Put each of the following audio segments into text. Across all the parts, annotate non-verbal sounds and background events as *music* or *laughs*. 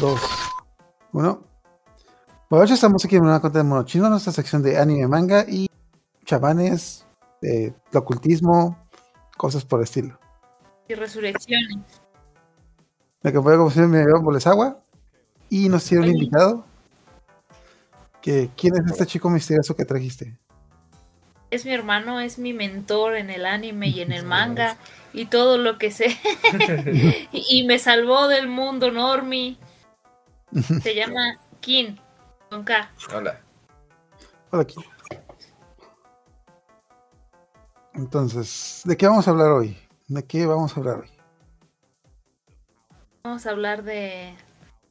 2, 1. Bueno, hoy estamos aquí en una cuenta de Monochino, nuestra sección de anime, manga y chamanes, eh, ocultismo, cosas por el estilo. Y resurrecciones. Me acompaña como siempre mi amigo Bolesagua y nos tiene un invitado. Que, ¿Quién es este chico misterioso que trajiste? Es mi hermano, es mi mentor en el anime y en el *laughs* manga y todo lo que sé. *laughs* *laughs* y, y me salvó del mundo, Normi. Se llama Kin, con K. Hola. Hola, aquí. Entonces, ¿de qué vamos a hablar hoy? ¿De qué vamos a hablar hoy? Vamos a hablar de,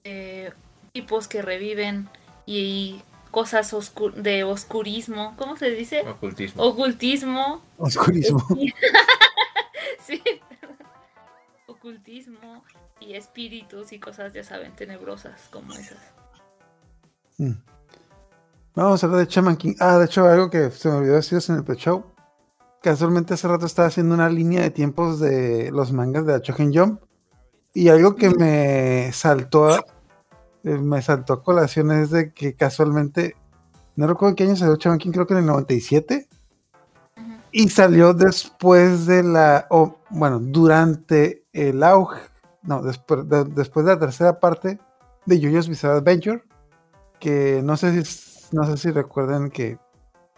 de tipos que reviven y cosas oscu- de oscurismo. ¿Cómo se dice? Ocultismo. Ocultismo. Oscurismo. *laughs* sí. Ocultismo y espíritus y cosas, ya saben, tenebrosas como esas. Mm. Vamos a hablar de Shaman King. Ah, de hecho, algo que se me olvidó decir en el pre-show. Casualmente hace rato estaba haciendo una línea de tiempos de los mangas de Shonen Jump. Y algo que me saltó a, eh, me saltó a colación es de que casualmente, no recuerdo en qué año salió Shaman King, creo que en el 97. Ujú. Y salió después de la, o bueno, durante el auge, no, después de, después de la tercera parte de JoJo's Bizarre Adventure, que no sé si, no sé si recuerdan que,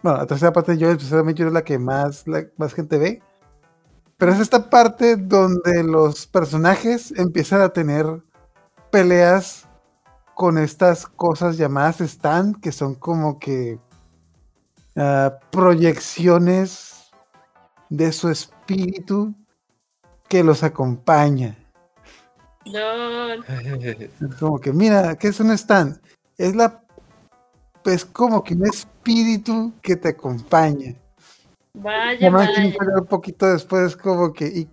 bueno, la tercera parte de JoJo's Bizarre Adventure es la que más, la, más gente ve, pero es esta parte donde los personajes empiezan a tener peleas con estas cosas llamadas stand, que son como que ah, proyecciones de su espíritu que los acompaña. LOL. *laughs* Es como que, mira, ¿qué es un stand? Es la es como que un espíritu que te acompaña. Vaya, vaya. un poquito después, como que y,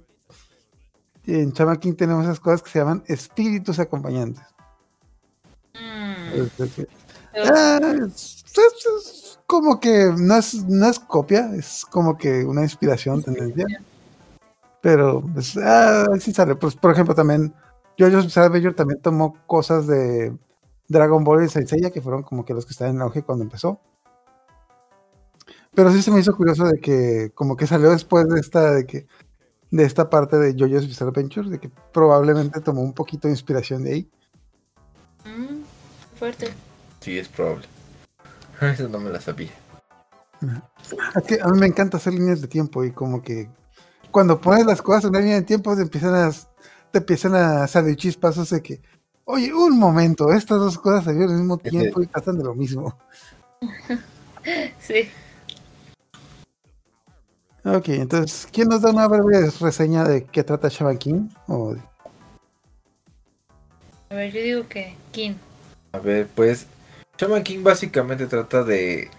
y en Shaman King tenemos esas cosas que se llaman espíritus acompañantes. Mm. Es ah, es- es- es como que no es, no es copia, es como que una inspiración tendencia. Pero pues, ah, sí sale. Pues, por ejemplo, también Jojo's Bizarre Adventure también tomó cosas de Dragon Ball y Saint Seiya, que fueron como que los que estaban en auge cuando empezó. Pero sí se me hizo curioso de que como que salió después de esta de que de esta parte de JoJo's Bizarre Adventure, de que probablemente tomó un poquito de inspiración de ahí. Mm, fuerte. Sí, es probable. Eso no me la sabía. Es que a mí me encanta hacer líneas de tiempo y como que cuando pones las cosas en una línea de tiempo te empiezan a, te empiezan a salir chispazos de que, oye, un momento, estas dos cosas salieron al mismo tiempo y tratan de lo mismo. *laughs* Sí. Ok, entonces, ¿quién nos da una breve reseña de qué trata Shaman King? O A ver, yo digo que Kin. A ver, pues Shaman King básicamente trata de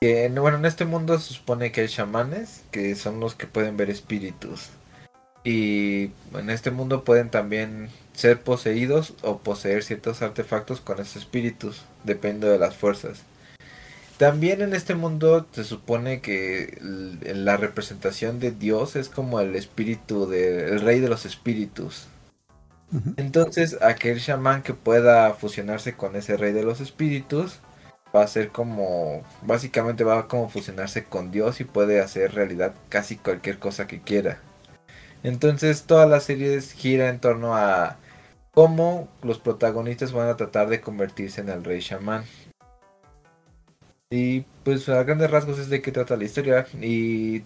que, en- bueno, en este mundo se supone que hay chamanes, que son los que pueden ver espíritus. Y en este mundo pueden también ser poseídos o poseer ciertos artefactos con esos espíritus, dependiendo de las fuerzas. También en este mundo se supone que la representación de Dios es como el espíritu del rey de los espíritus. Entonces, aquel chamán que pueda fusionarse con ese rey de los espíritus va a ser como, básicamente va a como fusionarse con Dios y puede hacer realidad casi cualquier cosa que quiera. Entonces, toda la serie gira en torno a cómo los protagonistas van a tratar de convertirse en el rey chamán. Y pues a grandes rasgos es de qué trata la historia y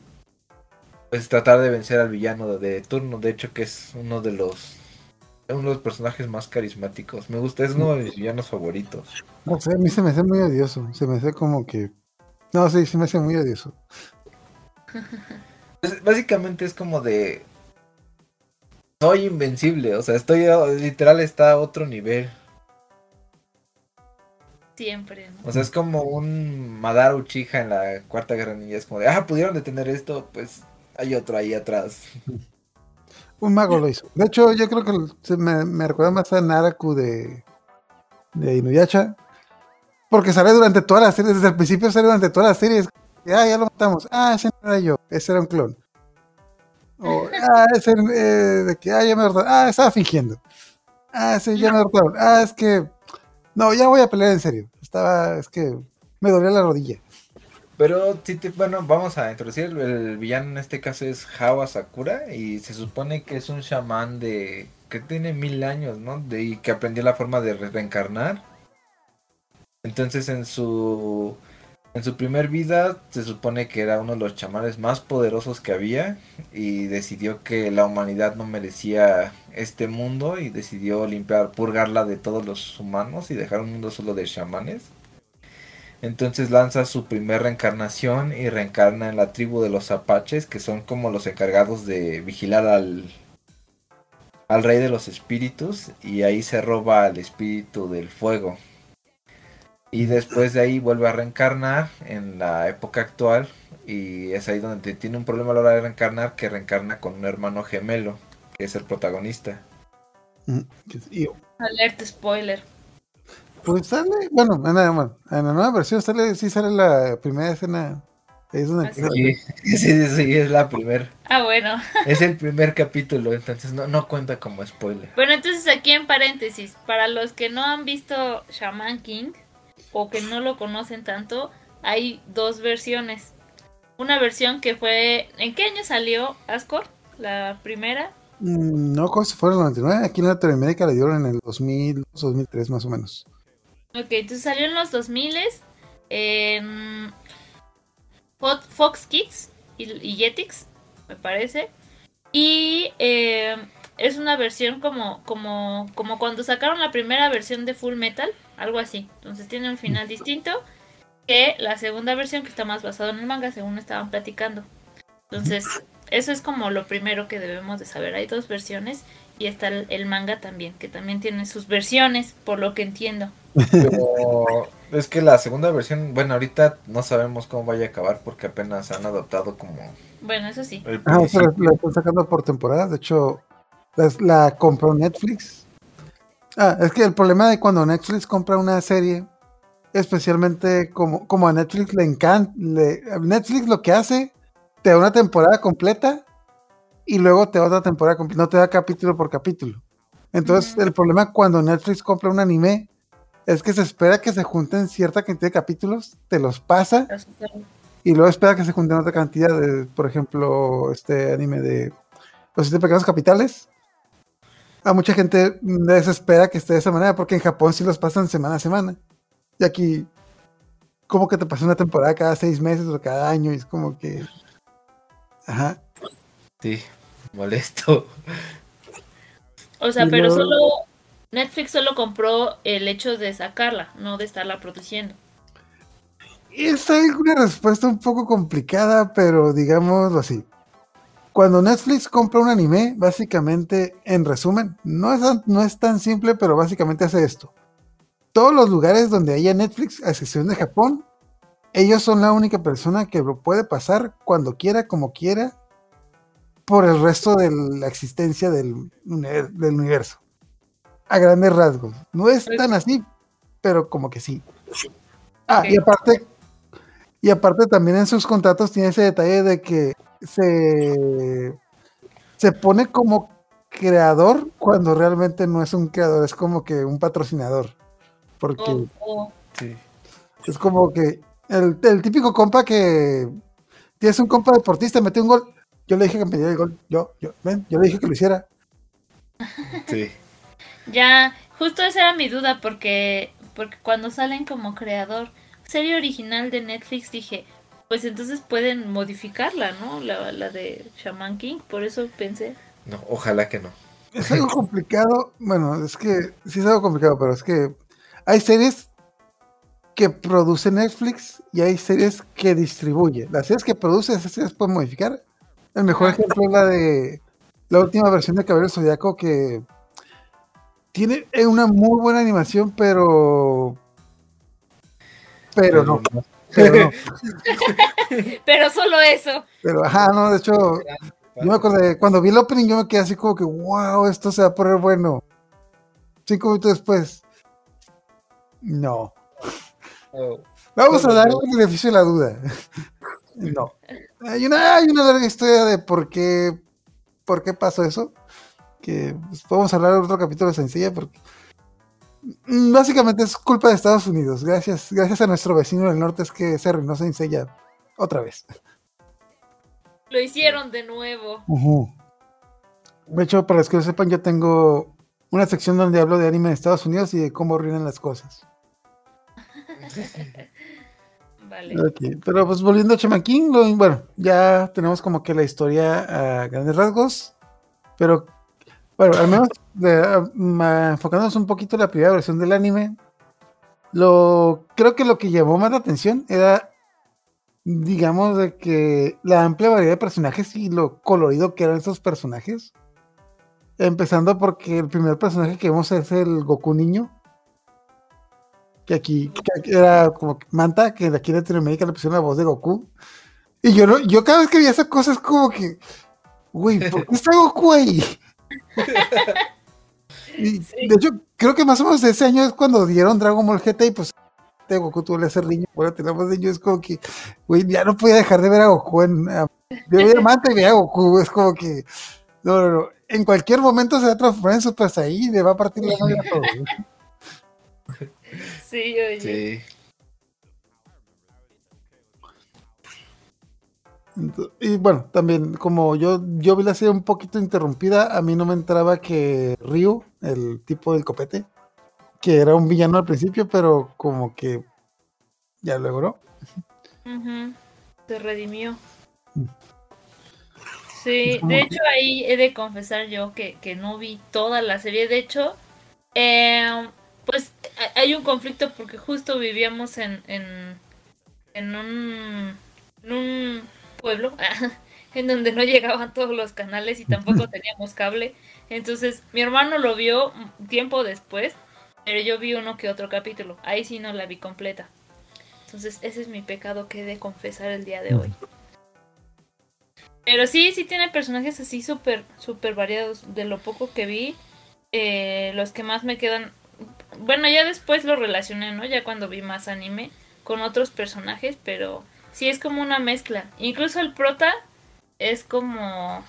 pues tratar de vencer al villano de turno, de hecho que es uno de los uno de los personajes más carismáticos. Me gusta, es uno de mis villanos favoritos. No sé, a mí se me hace muy odioso. Se me hace como que. No, sí, se me hace muy odioso. Pues, básicamente es como de soy invencible, o sea, estoy a- literal está a otro nivel. Siempre. ¿no? O sea, es como un Madara Uchiha en la Cuarta Guerra Ninja, es como de, ah, pudieron detener esto, pues hay otro ahí atrás. *laughs* Un mago lo hizo. De hecho, yo creo que se me, me recuerda más a Naraku de, de Inuyasha. Porque sale durante toda la serie, desde el principio sale durante toda la serie. es que, Ah, ya lo matamos. Ah, ese no era yo, ese era un clon. Ah, ese, eh, de que, ah, ya me verdad. Ah, estaba fingiendo. Ah, sí, ya me derrotaron. Ah, es que. No, ya voy a pelear en serio. Estaba. Es que me dolía la rodilla. Pero, bueno, vamos a introducir. El, el villano en este caso es Hawa Sakura. Y se supone que es un chamán de. que tiene mil años, ¿no? De, y que aprendió la forma de re- reencarnar. Entonces, en su. En su primer vida se supone que era uno de los chamanes más poderosos que había y decidió que la humanidad no merecía este mundo y decidió limpiar, purgarla de todos los humanos y dejar un mundo solo de chamanes. Entonces lanza su primer reencarnación y reencarna en la tribu de los apaches, que son como los encargados de vigilar al, al rey de los espíritus, y ahí se roba el espíritu del fuego. Y después de ahí vuelve a reencarnar en la época actual, y es ahí donde tiene un problema a la hora de reencarnar, que reencarna con un hermano gemelo, que es el protagonista. Mm, Alerta spoiler. pues sale. Bueno en, la, bueno, en la nueva versión sale, sí sale la primera escena. Ahí es donde Ah, *laughs* sí. Sí, sí, es la primer, Ah, bueno. es el primer capítulo, entonces no, no cuenta como spoiler. Bueno, entonces aquí en paréntesis, para los que no han visto Shaman King o que no lo conocen tanto, hay dos versiones. Una versión que fue... ¿En qué año salió Ascor? La primera. Mm, No, como si fuera el 99. Aquí en Latinoamérica le dieron en el 2000, 2003 más o menos. Ok, entonces salió en los 2000 en Fo- Fox Kids y, y Jetix, me parece. Y eh, es una versión como, como, como cuando sacaron la primera versión de Full Metal, algo así. Entonces tiene un final distinto que la segunda versión que está más basado en el manga, según estaban platicando. Entonces, eso es como lo primero que debemos de saber. Hay dos versiones y está el, el manga también, que también tiene sus versiones, por lo que entiendo. Pero es que la segunda versión, bueno, ahorita no sabemos cómo vaya a acabar porque apenas han adoptado como Bueno, eso sí. Ah, la están sacando por temporadas. De hecho, la, la compró Netflix. Ah, es que el problema de cuando Netflix compra una serie, especialmente como, como a Netflix le encanta, Netflix lo que hace, te da una temporada completa y luego te da otra temporada completa, no te da capítulo por capítulo. Entonces, el problema cuando Netflix compra un anime es que se espera que se junten cierta cantidad de capítulos, te los pasa y luego espera que se junten otra cantidad de, por ejemplo, este anime de Los Siete Pecados Capitales. A mucha gente les espera que esté de esa manera, porque en Japón sí los pasan semana a semana. Y aquí, como que te pasa una temporada cada seis meses o cada año, y es como que. Ajá. Sí, molesto. O sea, Y pero luego- solo Netflix solo compró el hecho de sacarla, no de estarla produciendo. Es una respuesta un poco complicada, pero digámoslo así. Cuando Netflix compra un anime, básicamente, en resumen, no es, tan- no es tan simple, pero básicamente hace esto. Todos los lugares donde haya Netflix, a excepción de Japón, ellos son la única persona que lo puede pasar cuando quiera, como quiera, por el resto de la existencia del, del universo. A grandes rasgos. No es tan así, pero como que sí. Ah, y aparte, y aparte también en sus contratos tiene ese detalle de que se, se pone como creador cuando realmente no es un creador, es como que un patrocinador. Porque O- o- Sí. es como que el, el típico compa que tienes un compa deportista, metió un gol. Yo le dije que me diera el gol. Yo, yo, ven, yo le dije que lo hiciera. Sí. *laughs* ya, justo esa era mi duda, porque, porque cuando salen como creador, serie original de Netflix, dije, pues entonces pueden modificarla, ¿no? La, la de Shaman King, por eso pensé. No, ojalá que no. Es algo complicado. Bueno, es que sí es algo complicado, pero es que hay series que produce Netflix y hay series que distribuye. Las series que produce, esas series pueden modificar. El mejor ejemplo es la de la última versión de Caballero Zodiaco que tiene una muy buena animación, pero. Pero no. Pero no. *laughs* Pero solo eso. Pero ajá, no, de hecho, yo me acordé, cuando vi el opening yo me quedé así como que, wow, esto se va a poner bueno. Cinco minutos después, no. Oh, Vamos a Bueno, dar yo- el beneficio de la duda. *laughs* No. Hay una, hay una larga historia de por qué, por qué pasó eso. que pues, podemos hablar de otro capítulo sencilla porque básicamente es culpa de Estados Unidos. Gracias, gracias a nuestro vecino del norte es que se arruinó Sencilla otra vez. Lo hicieron de nuevo. De hecho, para los que lo sepan, yo tengo una sección donde hablo de anime en Estados Unidos y de cómo arruinan las cosas. *laughs* vale. Pero pues volviendo a Chaman King, bueno, ya tenemos como que la historia a grandes rasgos. Pero bueno, al menos enfocándonos un poquito en la primera versión del anime, lo creo que lo que llamó más la atención era digamos de que la amplia variedad de personajes y lo colorido que eran esos personajes. Empezando porque el primer personaje que vemos es el Goku niño. Que aquí, era como Manta, que aquí en Latinoamérica le pusieron la voz de Goku. Y yo, no, yo cada vez que vi esa cosa es como que, güey, ¿por qué está Goku ahí? *laughs* y, De hecho, creo que más o menos ese año es cuando dieron Dragon Ball GT y pues de Goku tuvo que ser niño, bueno, tenemos niño, es como que, güey, ya no podía dejar de ver a Goku en, yo veía Manta y veía a Goku, es como que, no, no, no, en cualquier momento se va a transformar en Super Saiyan y le va a partir la novia a todo. Sí, oye. Sí. Y bueno, también como yo, yo vi la serie un poquito interrumpida, a mí no me entraba que Ryu, el tipo del copete, que era un villano al principio, pero como que ya logró. Se redimió. Mm. Sí, de hecho ahí he de confesar yo que, no vi toda la serie. De hecho, em, pues hay un conflicto porque justo vivíamos en, en, en, un, en un pueblo *laughs* en donde no llegaban todos los canales y tampoco *laughs* teníamos cable. Entonces mi hermano lo vio tiempo después pero yo vi uno que otro capítulo. Ahí sí no la vi completa. Entonces, ese es mi pecado que he de confesar el día de hoy. Pero sí, sí tiene personajes así súper, súper variados. De lo poco que vi, eh, los que más me quedan. Bueno, ya después lo relacioné, ¿no? Ya cuando vi más anime con otros personajes, pero sí es como una mezcla. Incluso el prota es como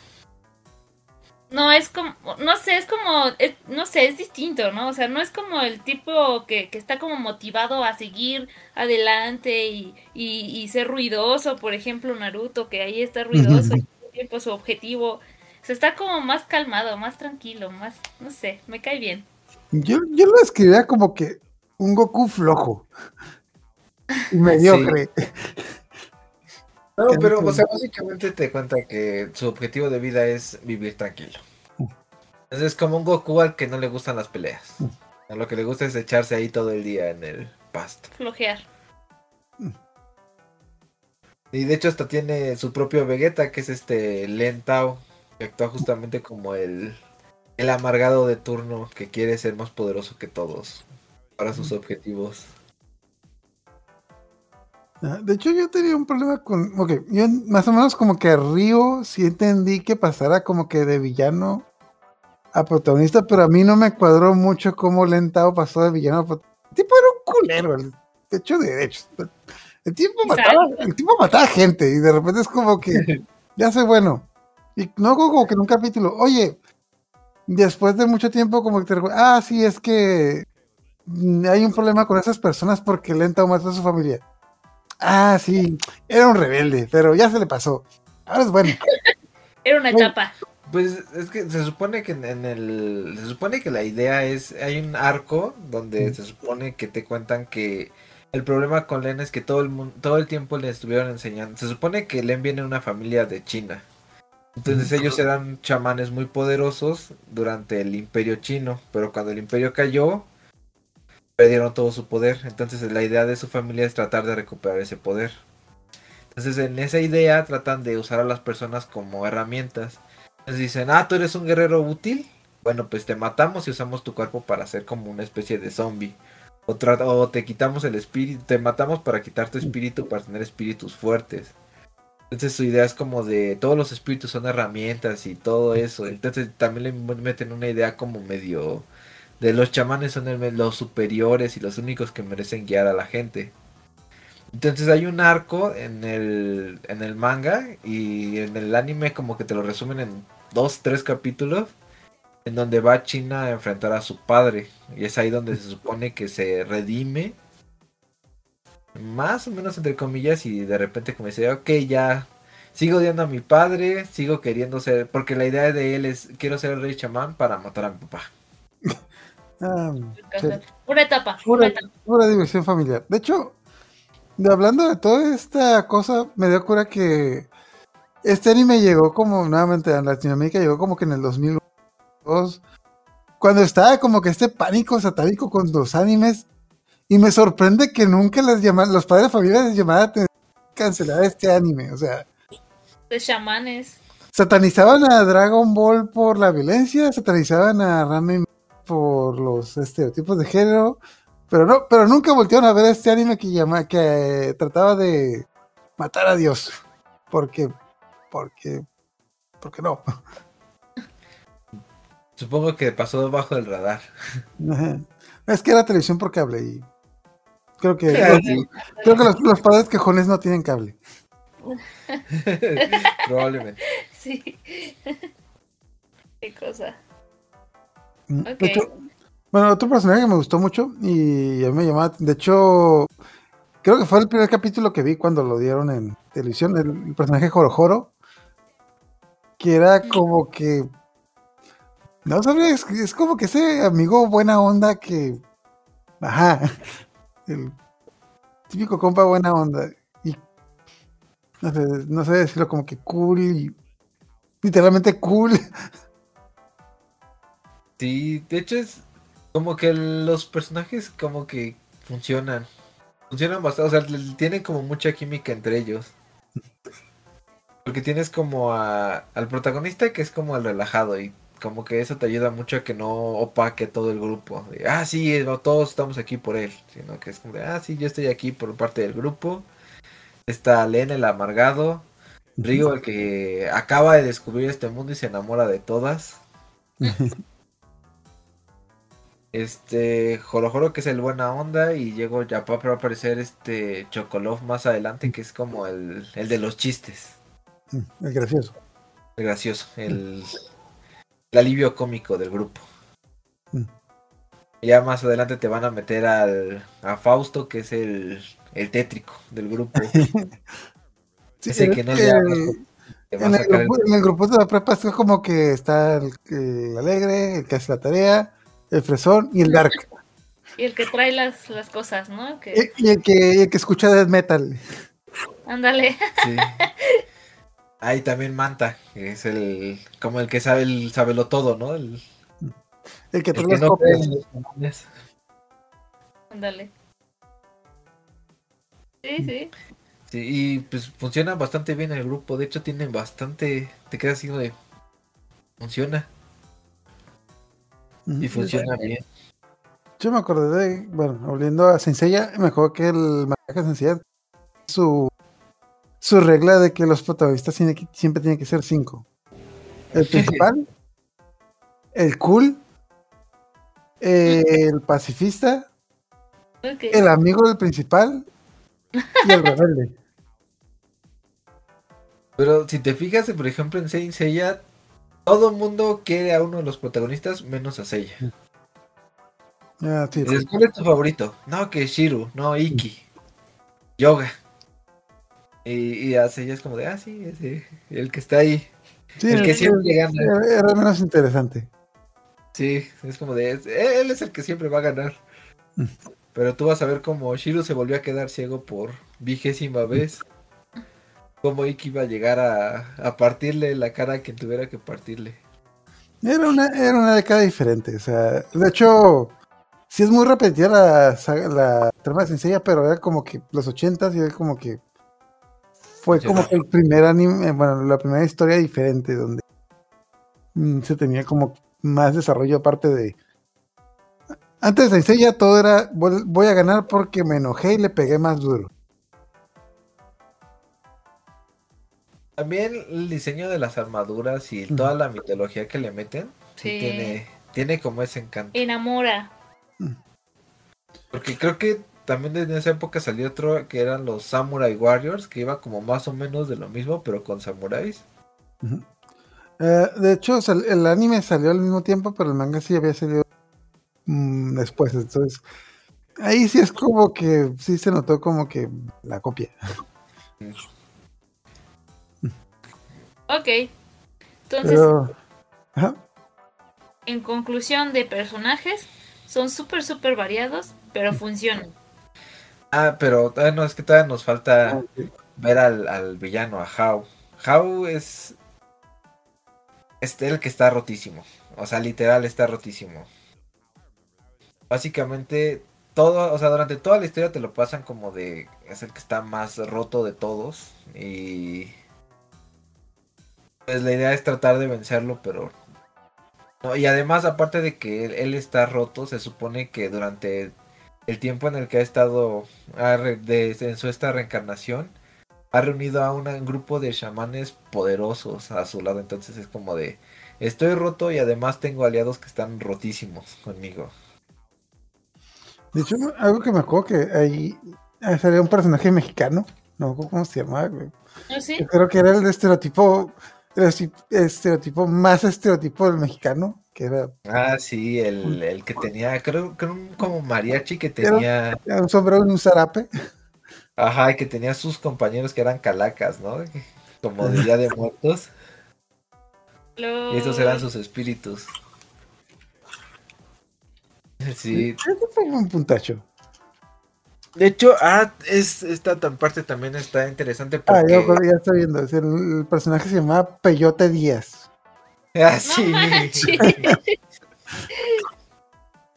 no, es como, no sé, es como, no sé, es distinto, ¿no? O sea, no es como el tipo que, que está como motivado a seguir adelante y, y, ser ruidoso, por ejemplo, Naruto, que ahí está ruidoso y todo el tiempo su objetivo. O sea, está como más calmado, más tranquilo, más, no sé, me cae bien. Yo, yo lo escribía como que un Goku flojo. *laughs* Y mediocre. No, pero, o sea, básicamente te cuenta que su objetivo de vida es vivir tranquilo. Entonces es como un Goku al que no le gustan las peleas. A lo que le gusta es echarse ahí todo el día en el pasto. Flojear. Y de hecho hasta tiene su propio Vegeta, que es este Lentao, que actúa justamente como el, el amargado de turno que quiere ser más poderoso que todos para sus objetivos. De hecho, yo tenía un problema con. Ok, yo más o menos como que a Río sí entendí que pasara como que de villano a protagonista, pero a mí no me cuadró mucho cómo Lentao pasó de villano a protagonista. El tipo era un culero, el hecho de derechos. El tipo, mataba, el tipo mataba gente y de repente es como que *laughs* ya sé bueno. Y no como que en un capítulo, oye, después de mucho tiempo como que te ah, sí, es que hay un problema con esas personas porque Lentao mató a su familia. Ah, sí, era un rebelde, pero ya se le pasó. Ahora es bueno. *laughs* Era una etapa. Pues es que se supone que en el. Se supone que la idea es. Hay un arco donde se supone que te cuentan que. El problema con Len es que todo el mundo, todo el tiempo le estuvieron enseñando. Se supone que Len viene de una familia de China. Entonces ellos eran chamanes muy poderosos durante el imperio chino. Pero cuando el imperio cayó, perdieron todo su poder. Entonces la idea de su familia es tratar de recuperar ese poder. Entonces en esa idea tratan de usar a las personas como herramientas. Entonces dicen, ah, tú eres un guerrero útil. Bueno, pues te matamos y usamos tu cuerpo para hacer como una especie de zombie. O, o te quitamos el espíritu, te matamos para quitar tu espíritu, para tener espíritus fuertes. Entonces su idea es como de todos los espíritus son herramientas y todo eso. Entonces también le meten una idea como medio de los chamanes son los superiores y los únicos que merecen guiar a la gente. Entonces hay un arco en el, en el manga y en el anime como que te lo resumen en dos, tres capítulos. en donde va China a enfrentar a su padre. Y es ahí donde se supone que se redime. Más o menos entre comillas. Y de repente como dice, ok, ya. Sigo odiando a mi padre. Sigo queriendo ser. Porque la idea de él es, quiero ser el rey chamán para matar a mi papá. *laughs* Ah, sí. Una etapa. Pura, Una etapa. pura diversión familiar. De hecho, hablando de toda esta cosa, me dio cura que este anime llegó como nuevamente a Latinoamérica, llegó como que en el 2002, cuando estaba como que este pánico satánico con los animes, y me sorprende que nunca las llama, los padres de familia les la atención cancelar este anime, o sea, De chamanes. satanizaban a Dragon Ball por la violencia, satanizaban a Ramen por los estereotipos de género, pero no, pero nunca voltearon a ver este anime que llama, que trataba de matar a Dios. Porque, porque, porque no. *laughs* Supongo que pasó debajo del radar. Es que era televisión por cable y creo que creo que los, los padres quejones no tienen cable. *laughs* Probablemente. *laughs* Sí. Qué cosa. Mm, Ok. De hecho, bueno, otro personaje que me gustó mucho y a mí me llamaba, de hecho, creo que fue el primer capítulo que vi cuando lo dieron en televisión, el, el personaje Jorojoro, que era como que, no sabría, es, es como que ese amigo buena onda que, ajá, *laughs* el típico compa buena onda y no sé, no sé decirlo como que cool y literalmente cool. *laughs* Sí, de hecho es como que los personajes como que funcionan. Funcionan bastante, o sea, tienen como mucha química entre ellos. *laughs* Porque tienes como a- al protagonista que es como el relajado y como que eso te ayuda mucho a que no opaque todo el grupo. De, ah, sí, no todos estamos aquí por él. Sino que es como de, ah, sí, yo estoy aquí por parte del grupo. Está Len, el amargado. Río, el que acaba de descubrir este mundo y se enamora de todas. *laughs* Este, Jorojoro que es el buena onda y llegó ya va a aparecer este Chocolov más adelante que es como el, el de los chistes, El gracioso. el gracioso, el, el alivio cómico del grupo. Mm. Ya más adelante te van a meter al, a Fausto que es el, el tétrico del grupo. *laughs* Sí, Ese es que no que le a en, el- grupo, en el grupo de la prepa es como que está el, el alegre, el que hace la tarea, el fresón y el dark. Y el que trae las, las cosas, ¿no? Que, Y, y el, que, y el que escucha death metal. ándale. Sí. Hay también Manta, que es el como el que sabe el lo todo, ¿no? El, El que el trae que las no cree copias. en los comunes. Ándale. Sí, sí. Sí, y pues funciona bastante bien el grupo. De hecho, tienen bastante. Te quedas así de. Funciona. Y funciona bien. Yo me acordé de, bueno, volviendo a Senseiya, me acuerdo que el mangaka Senseiya, su, su regla de que los protagonistas tiene que- siempre tienen que ser cinco. El principal, el cool, el pacifista, el amigo del principal y el rebelde. *laughs* Pero si te fijas, por ejemplo, en Saint Seiya, todo el mundo quiere a uno de los protagonistas menos a Seiya. Ah, sí, ¿Cuál es tu favorito? No, que Shiru, no, Iki, Yoga. Y, y a Seiya es como de, ah, sí, ese, el que está ahí. sí, el que siempre gana. era, menos interesante. Sí, es como de, él es el que siempre va a ganar. Mm. Pero tú vas a ver cómo Shiru se volvió a quedar ciego por vigésima vez. Cómo Iki iba a llegar a, a partirle la cara a quien tuviera que partirle. Era una, era una década diferente. O sea, de hecho, sí es muy repetida la, la trama de Senseiya, pero era como que los ochentas y era como que fue como que el primer anime, bueno, la primera historia diferente donde mm, se tenía como más desarrollo aparte de... Antes de Senseiya todo era voy a ganar porque me enojé y le pegué más duro. También el diseño de las armaduras y toda la mitología que le meten, sí, Sí. tiene, tiene como ese encanto. Enamora. Porque creo que también desde esa época salió otro que eran los Samurai Warriors, que iba como más o menos de lo mismo, pero con samuráis. Eh, de hecho, el anime salió al mismo tiempo, pero el manga sí había salido mm, después. Entonces, ahí sí es como que sí se notó como que la copia. Ok. Entonces, Pero, en conclusión de personajes, son súper, súper variados, pero funcionan. Ah, pero todavía no, es que todavía nos falta ver al, al villano, a How. How es. Es el que está rotísimo. O sea, literal está rotísimo. Básicamente, todo, o sea, durante toda la historia te lo pasan como de. Es el que está más roto de todos. Y. Pues la idea es tratar de vencerlo, pero. No, y además, aparte de que él, él está roto, se supone que durante el tiempo en el que ha estado ha re- de- en su esta reencarnación ha reunido a un grupo de chamanes poderosos a su lado entonces es como de estoy roto y además tengo aliados que están rotísimos conmigo De hecho, algo que me acuerdo que ahí ah, salía un personaje mexicano, no me acuerdo cómo se llamaba, güey. Yo creo que era el de estereotipo, estereotipo, estereotipo más estereotipo del mexicano, que era ah sí el, el que tenía creo que era un como mariachi que tenía era un sombrero y un zarape. ajá y que tenía sus compañeros que eran calacas no como de día de *laughs* muertos y esos eran sus espíritus sí Creo que fue un puntacho. De hecho, ah, es, esta parte también está interesante Ah, porque... ya, estoy viendo. es el, el personaje se llamaba Peyote Díaz. *laughs* Ah, sí. *laughs*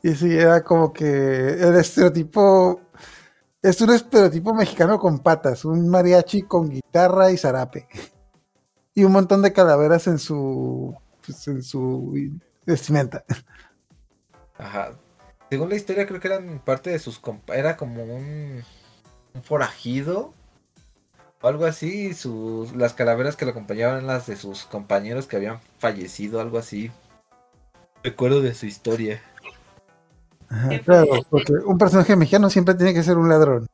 Y sí, era como que el estereotipo. Es un estereotipo mexicano con patas, un mariachi con guitarra y zarape. Y un montón de calaveras en su. pues, en su vestimenta. Ajá. Según la historia, creo que eran parte de sus... compa- Era como un, un forajido o algo así. y Sus, las calaveras que lo acompañaban eran las de sus compañeros que habían fallecido, algo así. Recuerdo de su historia. Ajá, claro, fuerte. porque un personaje mexicano siempre tiene que ser un ladrón.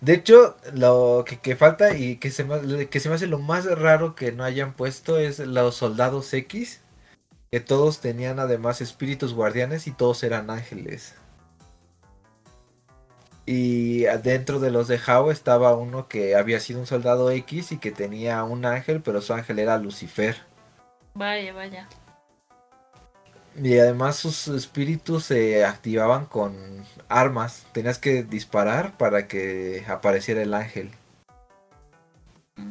De hecho, lo que, que falta y que se, me, que se me hace lo más raro que no hayan puesto es los soldados X. Que todos tenían además espíritus guardianes y todos eran ángeles. Y dentro de los de How estaba uno que había sido un soldado X y que tenía un ángel, pero su ángel era Lucifer. Vaya, vaya. Y además sus espíritus se activaban con armas. Tenías que disparar para que apareciera el ángel. De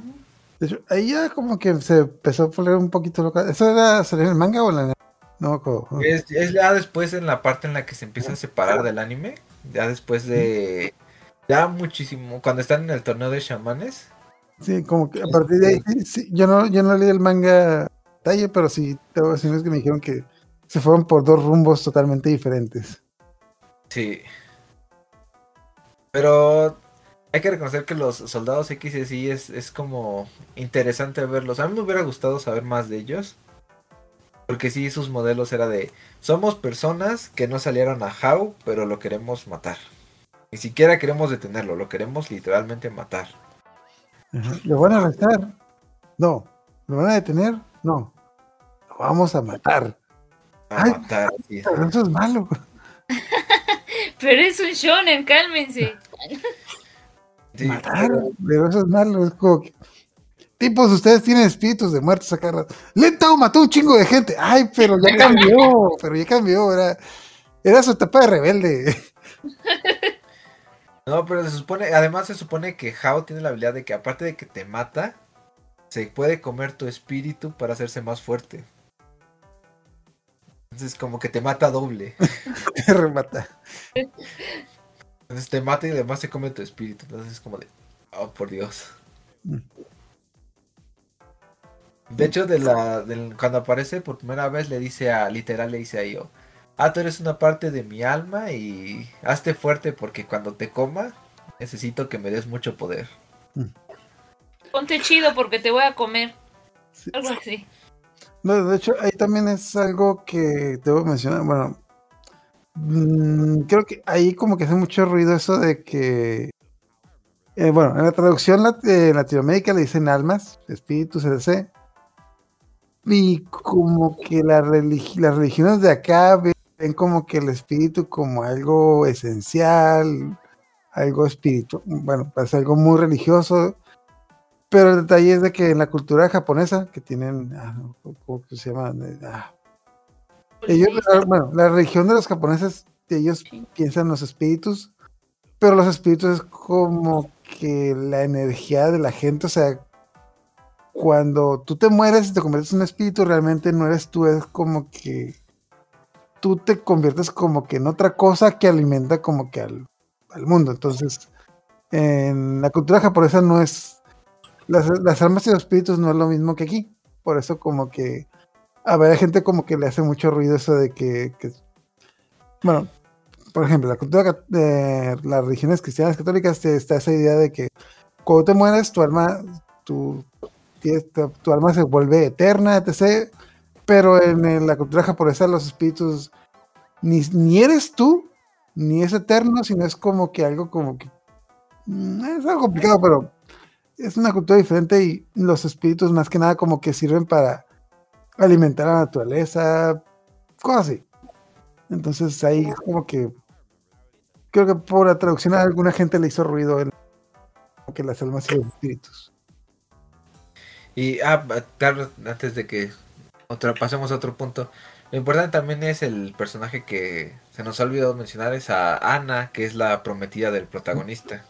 hecho, ahí ya como que se empezó a poner un poquito loca. ¿Eso era salir en el manga o en la.? No acuerdo. Es, es ya después en la parte en la que se empieza a separar del anime. Ya después de. Ya muchísimo. Cuando están en el torneo de chamanes. Sí, como que a partir de ahí, sí, sí, yo no, yo no leí el manga talle, pero sí tengo vecinos que me dijeron que se fueron por dos rumbos totalmente diferentes. Sí. Pero hay que reconocer que los soldados X y sí es, es como interesante verlos. A mí me hubiera gustado saber más de ellos. Porque sí, sus modelos era de... Somos personas que no salieron a How, pero lo queremos matar. Ni siquiera queremos detenerlo, lo queremos literalmente matar. ¿Lo van a arrestar? No. ¿Lo van a detener? No. Lo vamos a matar. A Ay. matar. sí. Pero eso es malo. *laughs* Pero es un shonen, cálmense. *laughs* Sí, matar. pero- eso es malo. Es como que. Tipos, ustedes tienen espíritus de muertos acá. Lentao mató un chingo de gente. Ay, pero ya cambió. pero ya cambió. Era, era su etapa de rebelde. *laughs* No, pero se supone, además se supone que How tiene la habilidad de que aparte de que te mata, se puede comer tu espíritu para hacerse más fuerte. Entonces como que te mata doble. *laughs* Te remata. *laughs* Entonces te mata y además se come tu espíritu. Entonces es como de, oh por Dios. Mm. De hecho, de la, del- cuando aparece por primera vez le dice a, literal le dice a Io, ah, tú eres una parte de mi alma y hazte fuerte porque cuando te coma necesito que me des mucho poder. Ponte chido porque te voy a comer. Sí. Algo así. No, de hecho, ahí también es algo que debo mencionar. Bueno, mm, creo que ahí como que hace mucho ruido eso de que. eh, bueno, en la traducción lat- eh, Latinoamérica le dicen almas, espíritus, etc. Y como que la religi- las religiones de acá ven, como que el espíritu como algo esencial, algo espiritual, bueno, es algo muy religioso. Pero el detalle es de que en la cultura japonesa, que tienen, ah, ¿cómo se llama? Ah, ellos, la- bueno, la religión de los japoneses, ellos piensan en los espíritus, pero los espíritus es como que la energía de la gente, o sea, cuando tú te mueres y te conviertes en un espíritu, realmente no eres tú, es como que tú te conviertes como que en otra cosa que alimenta como que al, al mundo. Entonces, en la cultura japonesa no es, las, las almas y los espíritus no es lo mismo que aquí. Por eso como que a ver, hay gente como que le hace mucho ruido eso de que, bueno, por ejemplo, la cultura de las religiones cristianas católicas está esa idea de que cuando te mueres, tu alma, tu, tu, alma se vuelve eterna, etc. Pero en, en la cultura japonesa los espíritus ni, ni eres tú, ni es eterno, sino es como que algo como que mm, es algo complicado, pero es una cultura diferente y los espíritus más que nada como que sirven para alimentar a la naturaleza, cosas así. Entonces ahí como que creo que por la traducción a alguna gente le hizo ruido el que las almas y los espíritus. Y, ah, ba- claro, antes de que otra, pasemos a otro punto. Lo importante también es el personaje que se nos ha olvidado mencionar, es a Ana, que es la prometida del protagonista.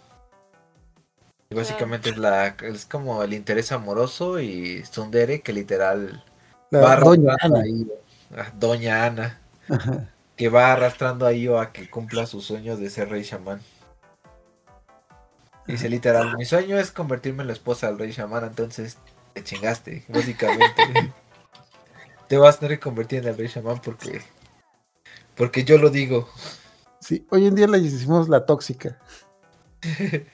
Y básicamente es la es como el interés amoroso y Tsundere que literal La doña Ana. Doña Ana, Ajá. que va arrastrando a Io a que cumpla sus sueños de ser rey chamán. Dice literal, mi sueño es convertirme en la esposa del rey chamán, entonces te chingaste, básicamente. *laughs* te vas a tener que convertir en el rey chamán porque porque yo lo digo. Sí, hoy en día le decimos la tóxica. *laughs*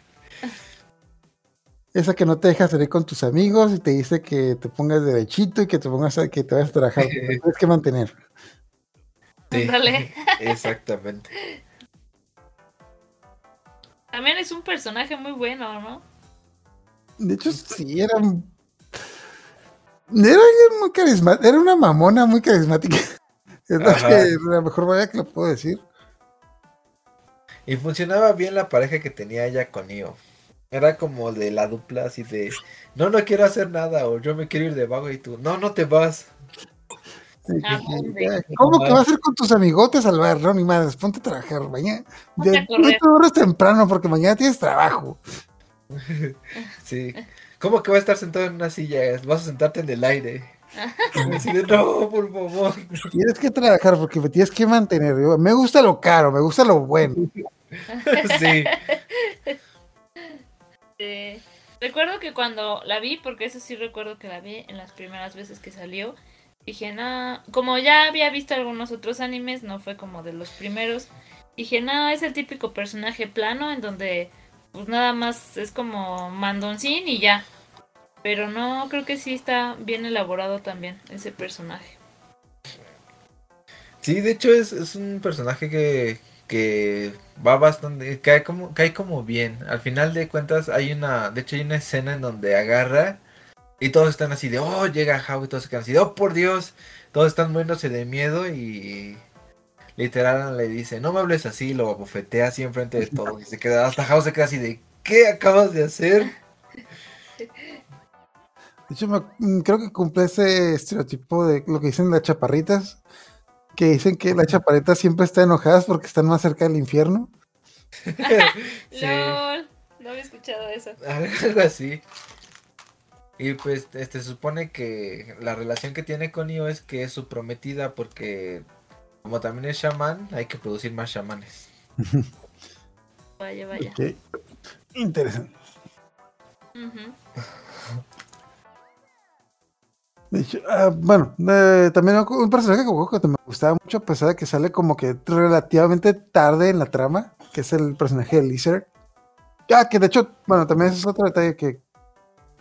Esa que no te deja salir con tus amigos y te dice que te pongas derechito y que te pongas a, que te vayas a trabajar. te tienes que mantener. Sí. *laughs* Exactamente. También es un personaje muy bueno, ¿no? De hecho, sí, era. un- Era muy carismática. Era una mamona muy carismática. *laughs* Es la, que, la mejor manera que lo puedo decir. Y funcionaba bien la pareja que tenía ella con Io. Era como de la dupla así de, no, no quiero hacer nada, o yo me quiero ir de vago y tú, no, no te vas. Ah. ¿Cómo que vas a ir con tus amigotes al bar? No, ni madres, ponte a trabajar mañana. De, duermes temprano porque mañana tienes trabajo. *laughs* Sí. ¿Cómo que vas a estar sentado en una silla? Vas a sentarte en el aire. *laughs* Así de, no, por favor. Tienes que trabajar porque me tienes que mantener. Me gusta lo caro, me gusta lo bueno. *laughs* Sí. Recuerdo que cuando la vi, porque eso sí recuerdo que la vi en las primeras veces que salió, dije, no, como ya había visto algunos otros animes, no fue como de los primeros, dije, no, es el típico personaje plano en donde pues nada más es como mandoncín y ya. Pero no, creo que sí está bien elaborado también ese personaje. Sí, de hecho es un personaje que, que va bastante, cae como, cae como bien. Al final de cuentas hay una, de hecho hay una escena en donde agarra y todos están así de, oh, llega How y todos se quedan así de, oh, por Dios, todos están muriéndose de miedo y literal le dice, no me hables así, lo abofetea así enfrente de todos y se queda, hasta How se queda así de, ¿qué acabas de hacer? De hecho, creo que cumple ese estereotipo de lo que dicen las chaparritas. Que dicen que las chaparritas siempre están enojadas porque están más cerca del infierno. *laughs* Sí. LOL, no había escuchado eso. *laughs* Algo así. Y pues este se supone que la relación que tiene con Io es que es su prometida porque como también es chamán, hay que producir más chamanes. Vaya, vaya. Interesante. De *laughs* ah, bueno, eh, también un personaje que me gustaba mucho, a pesar de que sale como que relativamente tarde en la trama, que es el personaje de Lizard. Ya, que de hecho, bueno, también ese es otro detalle que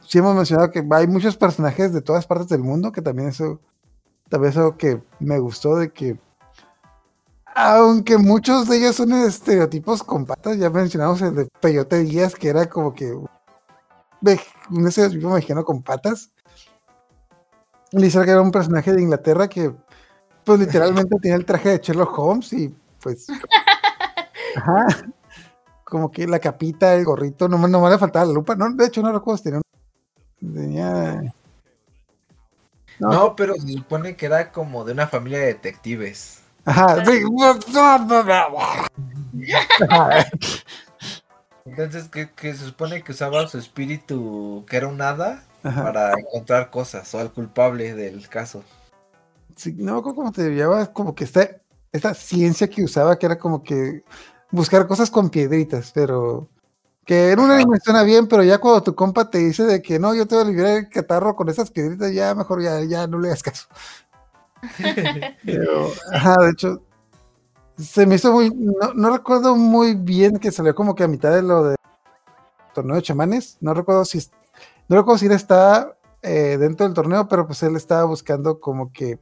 sí hemos mencionado que hay muchos personajes de todas partes del mundo, que también eso, también es algo que me gustó de que, aunque muchos de ellos son estereotipos con patas, ya mencionamos el de Peyote Díaz, que era como que un estereotipo mexicano con patas. Lizard era un personaje de Inglaterra que, pues literalmente tenía el traje de Sherlock Holmes y pues. *laughs* Ajá. Como que la capita, el gorrito, no, no me le faltaba la lupa. No, de hecho, no recuerdo si tenía. tenía... No. no. pero se supone que era como de una familia de detectives. Ajá, sí. *laughs* Entonces, que, que, se supone que usaba su espíritu, que era un hada, para encontrar cosas, o al culpable del caso. Sí, no, como te llamaba, como que esta, esta ciencia que usaba, que era como que buscar cosas con piedritas, pero que en una anime suena bien, pero ya cuando tu compa te dice de que no, yo te voy a liberar el catarro con esas piedritas, ya mejor ya, ya no le hagas caso. *laughs* pero, ajá, de hecho, se me hizo muy, no, recuerdo muy bien que salió como que a mitad de lo de torneo de chamanes, no recuerdo si, no recuerdo si él estaba eh, dentro del torneo, pero pues él estaba buscando como que,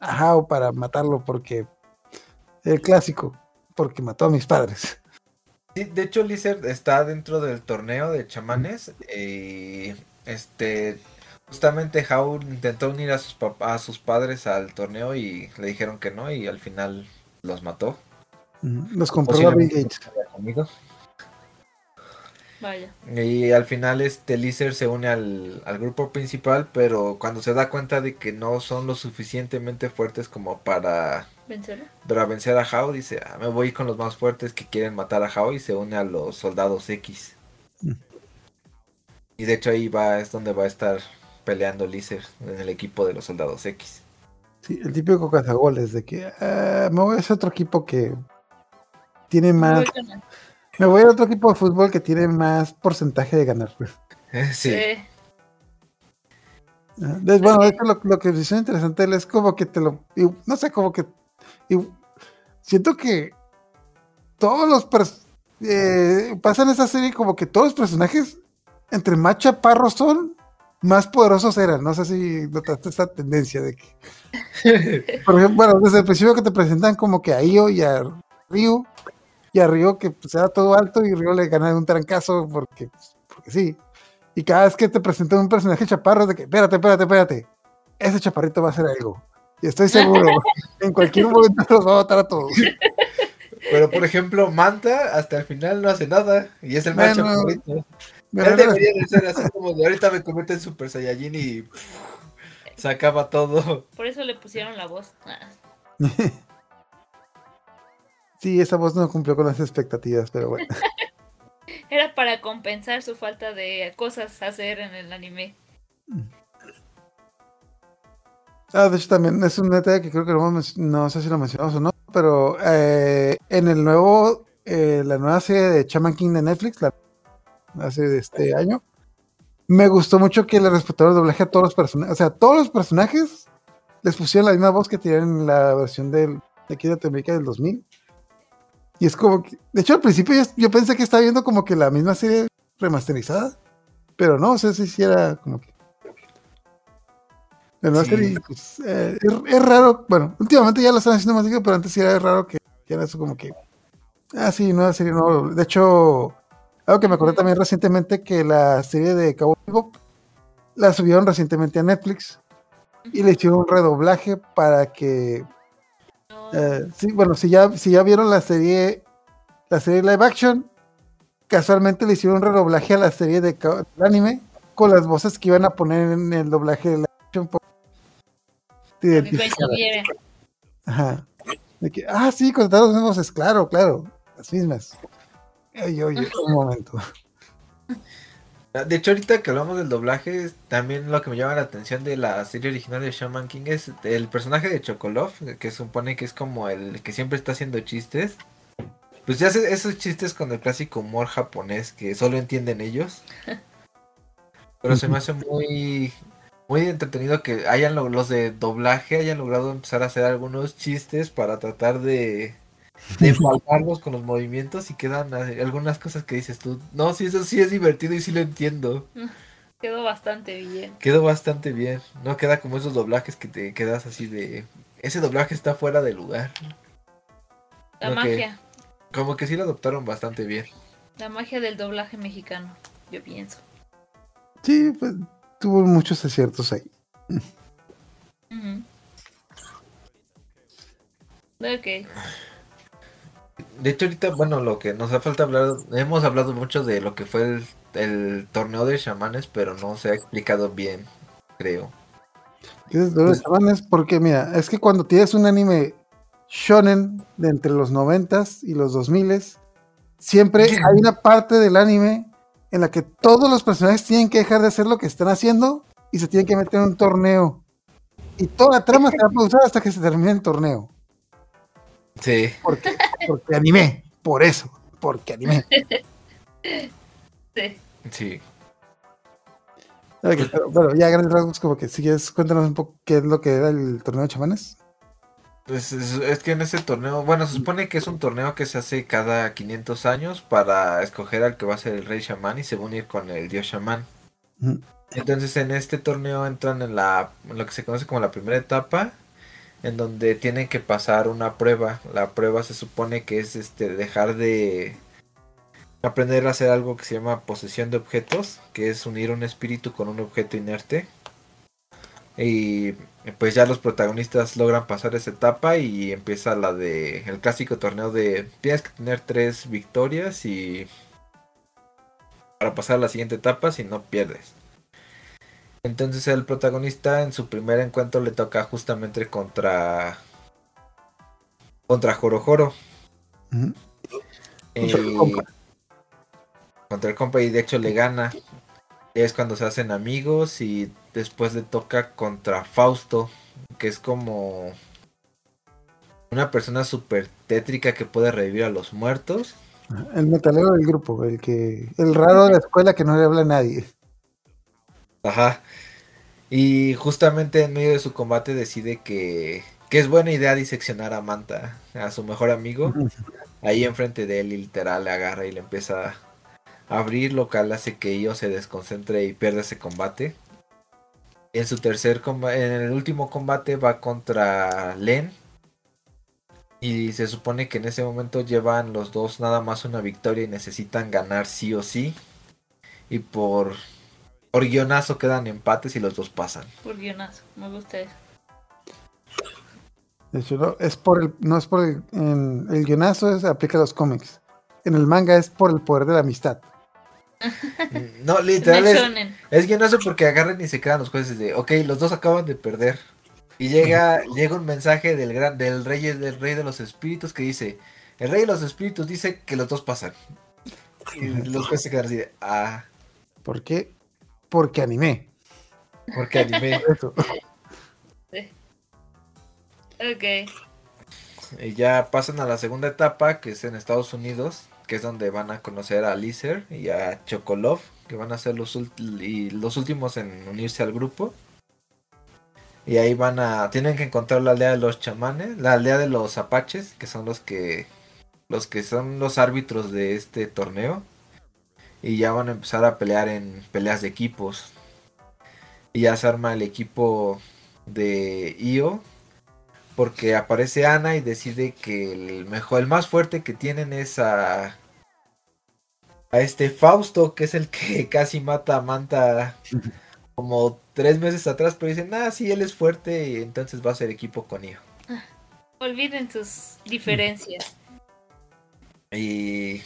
ajá, o para matarlo, porque el clásico, porque mató a mis padres. Sí, de hecho Lizard está dentro del torneo de chamanes y este justamente How intentó unir a sus a sus padres al torneo y le dijeron que no y al final los mató. Los compró Bill Gates. Vaya. Y al final este Lizard se une al, grupo principal, pero cuando se da cuenta de que no son lo suficientemente fuertes como para vencer, para vencer a Hao, dice, ah, me voy con los más fuertes que quieren matar a Hao y se une a los soldados X. Mm. Y de hecho ahí va, es donde va a estar peleando Lizard en el equipo de los soldados X. Sí, el típico cazagoles de que me voy a ese otro equipo que tiene más. Me voy a otro equipo de fútbol que tiene más porcentaje de ganar. Pues. Sí. Ah, bueno, lo, lo, que es interesante es como que te lo. No sé, como que. siento que todos los. Eh, pasan esa serie como que todos los personajes, entre más chaparros son, más poderosos eran. No sé si notaste esa tendencia de que. *laughs* Por ejemplo, bueno, desde el principio que te presentan como que a Io y a Ryu, y a Ryu que pues, era todo alto y Ryu le gana de un trancazo porque, porque sí. Y cada vez que te presentan un personaje chaparro, de que, espérate, espérate, espérate, ese chaparrito va a hacer algo. Y estoy seguro, *laughs* en cualquier momento los va a matar a todos. Pero por ejemplo, Manta hasta el final no hace nada y es el más chaparrito. Él debería de ser así como de ahorita me convierte en Super Saiyajin y se acaba todo. Por eso le pusieron la voz. *laughs* sí, esa voz no cumplió con las expectativas, pero bueno. *laughs* Era para compensar su falta de cosas a hacer en el anime. Ah, de hecho también es un detalle que creo que no, no sé si lo mencionamos o no, pero eh, en el nuevo, eh, la nueva serie de Chaman King de Netflix, la hace este año. Me gustó mucho que le respetaron el doblaje a todos los personajes. O sea, todos los personajes les pusieron la misma voz que tenían en la versión del, de aquí de América del 2000. Y es como que, de hecho, al principio yo, pensé que estaba viendo como que la misma serie remasterizada, pero no, o sea, si era como que. Pues, eh, es, raro, bueno, últimamente ya lo están haciendo más, pero antes sí era raro que, que era eso como que. Ah, sí, nueva serie, no. De hecho, algo que me acordé también recientemente que la serie de Cowboy Bebop la subieron recientemente a Netflix y le hicieron un redoblaje para que eh, sí, bueno, si ya, si ya vieron la serie la serie live action, casualmente le hicieron un redoblaje a la serie de anime con las voces que iban a poner en el doblaje de la action. Ajá. De que, ah, sí, con todas las voces, claro, claro, las mismas. Oye, oye, un momento. *laughs* De hecho, ahorita que hablamos del doblaje, también lo que me llama la atención de la serie original de Shaman King es el personaje de Chocolov, que supone que es como el que siempre está haciendo chistes. Pues ya hace esos chistes con el clásico humor japonés que solo entienden ellos. *laughs* Pero se me hace muy muy entretenido que hayan los de doblaje hayan logrado empezar a hacer algunos chistes para tratar de de empalmarlos con los movimientos y quedan algunas cosas que dices tú, no, sí, eso sí es divertido y sí lo entiendo. Quedó bastante bien. Quedó bastante bien. No queda como esos doblajes que te quedas así de... Ese doblaje está fuera de lugar. La magia. como que sí lo adoptaron bastante bien. La magia del doblaje mexicano, yo pienso. Sí, pues tuvo muchos aciertos ahí. Ujú. Ok. De hecho, ahorita, bueno, lo que nos ha falta hablar, hemos hablado mucho de lo que fue el, el torneo de chamanes, pero no se ha explicado bien, creo. Tienes dolores chamanes porque, mira, es que cuando tienes un anime shonen de entre los noventas y los 2000 siempre *laughs* hay una parte del anime en la que todos los personajes tienen que dejar de hacer lo que están haciendo y se tienen que meter en un torneo. Y toda la trama se va a pausar hasta que se termine el torneo. Sí. Porque, porque animé, por eso, porque animé. Sí. Sí. Ok, pero, bueno, ya grandes rasgos, como que si quieres, cuéntanos un poco qué es lo que era el torneo de chamanes. Pues es, es que en ese torneo, bueno, se supone que es un torneo que se hace cada 500 años para escoger al que va a ser el rey chamán y se va a unir con el dios chamán. Entonces en este torneo entran en la en lo que se conoce como la primera etapa, en donde tienen que pasar una prueba. La prueba se supone que es este dejar de aprender a hacer algo que se llama posesión de objetos, que es unir un espíritu con un objeto inerte. Y pues ya los protagonistas logran pasar esa etapa y empieza la de el clásico torneo de tienes que tener tres victorias y para pasar a la siguiente etapa si no pierdes. Entonces el protagonista en su primer encuentro le toca justamente contra contra Joro Joro. Ujú. Contra el Y- compa. contra el compa y de hecho le gana. Es cuando se hacen amigos y después le toca contra Fausto, que es como una persona súper tétrica que puede revivir a los muertos. El metalero del grupo, el que, el raro de la escuela que no le habla a nadie. Ajá. Y justamente en medio de su combate decide que, que es buena idea diseccionar a Manta, a su mejor amigo. Ahí enfrente de él y literal le agarra y le empieza a abrir, lo cual hace que Io se desconcentre y pierda ese combate. En su tercer comba- en el último combate va contra Len. Y se supone que en ese momento llevan los dos nada más una victoria y necesitan ganar sí o sí. Y por, por guionazo quedan empates y los dos pasan. Por guionazo. Me gusta eso. De hecho, no, es por el, no es por el, en el guionazo, es, aplica a los cómics. En el manga es por el poder de la amistad. No, *laughs* Es literal es. Es no sé porque agarran y se quedan los jueces de, ok, los dos acaban de perder. Y llega, llega un mensaje del gran, del rey, del rey de los espíritus que dice, el rey de los espíritus dice que los dos pasan. Y los jueces se quedan así de, ah, ¿Por qué? Porque animé. porque animé. *laughs* Eso. Ok. Y ya pasan a la segunda etapa, que es en Estados Unidos, que es donde van a conocer a Lizer y a Chocolov, que van a ser los, y los últimos en unirse al grupo. Y ahí van a, tienen que encontrar la aldea de los chamanes, la aldea de los apaches, que son los que, los que son los árbitros de este torneo. Y ya van a empezar a pelear en peleas de equipos. Y ya se arma el equipo de Io, porque aparece Ana y decide que el mejor, el más fuerte que tienen es a a este Fausto, que es el que *laughs* casi mata a Manta *laughs* como tres meses atrás, pero dicen, ah, sí, él es fuerte y entonces va a ser equipo con Io. Olviden sus diferencias. Y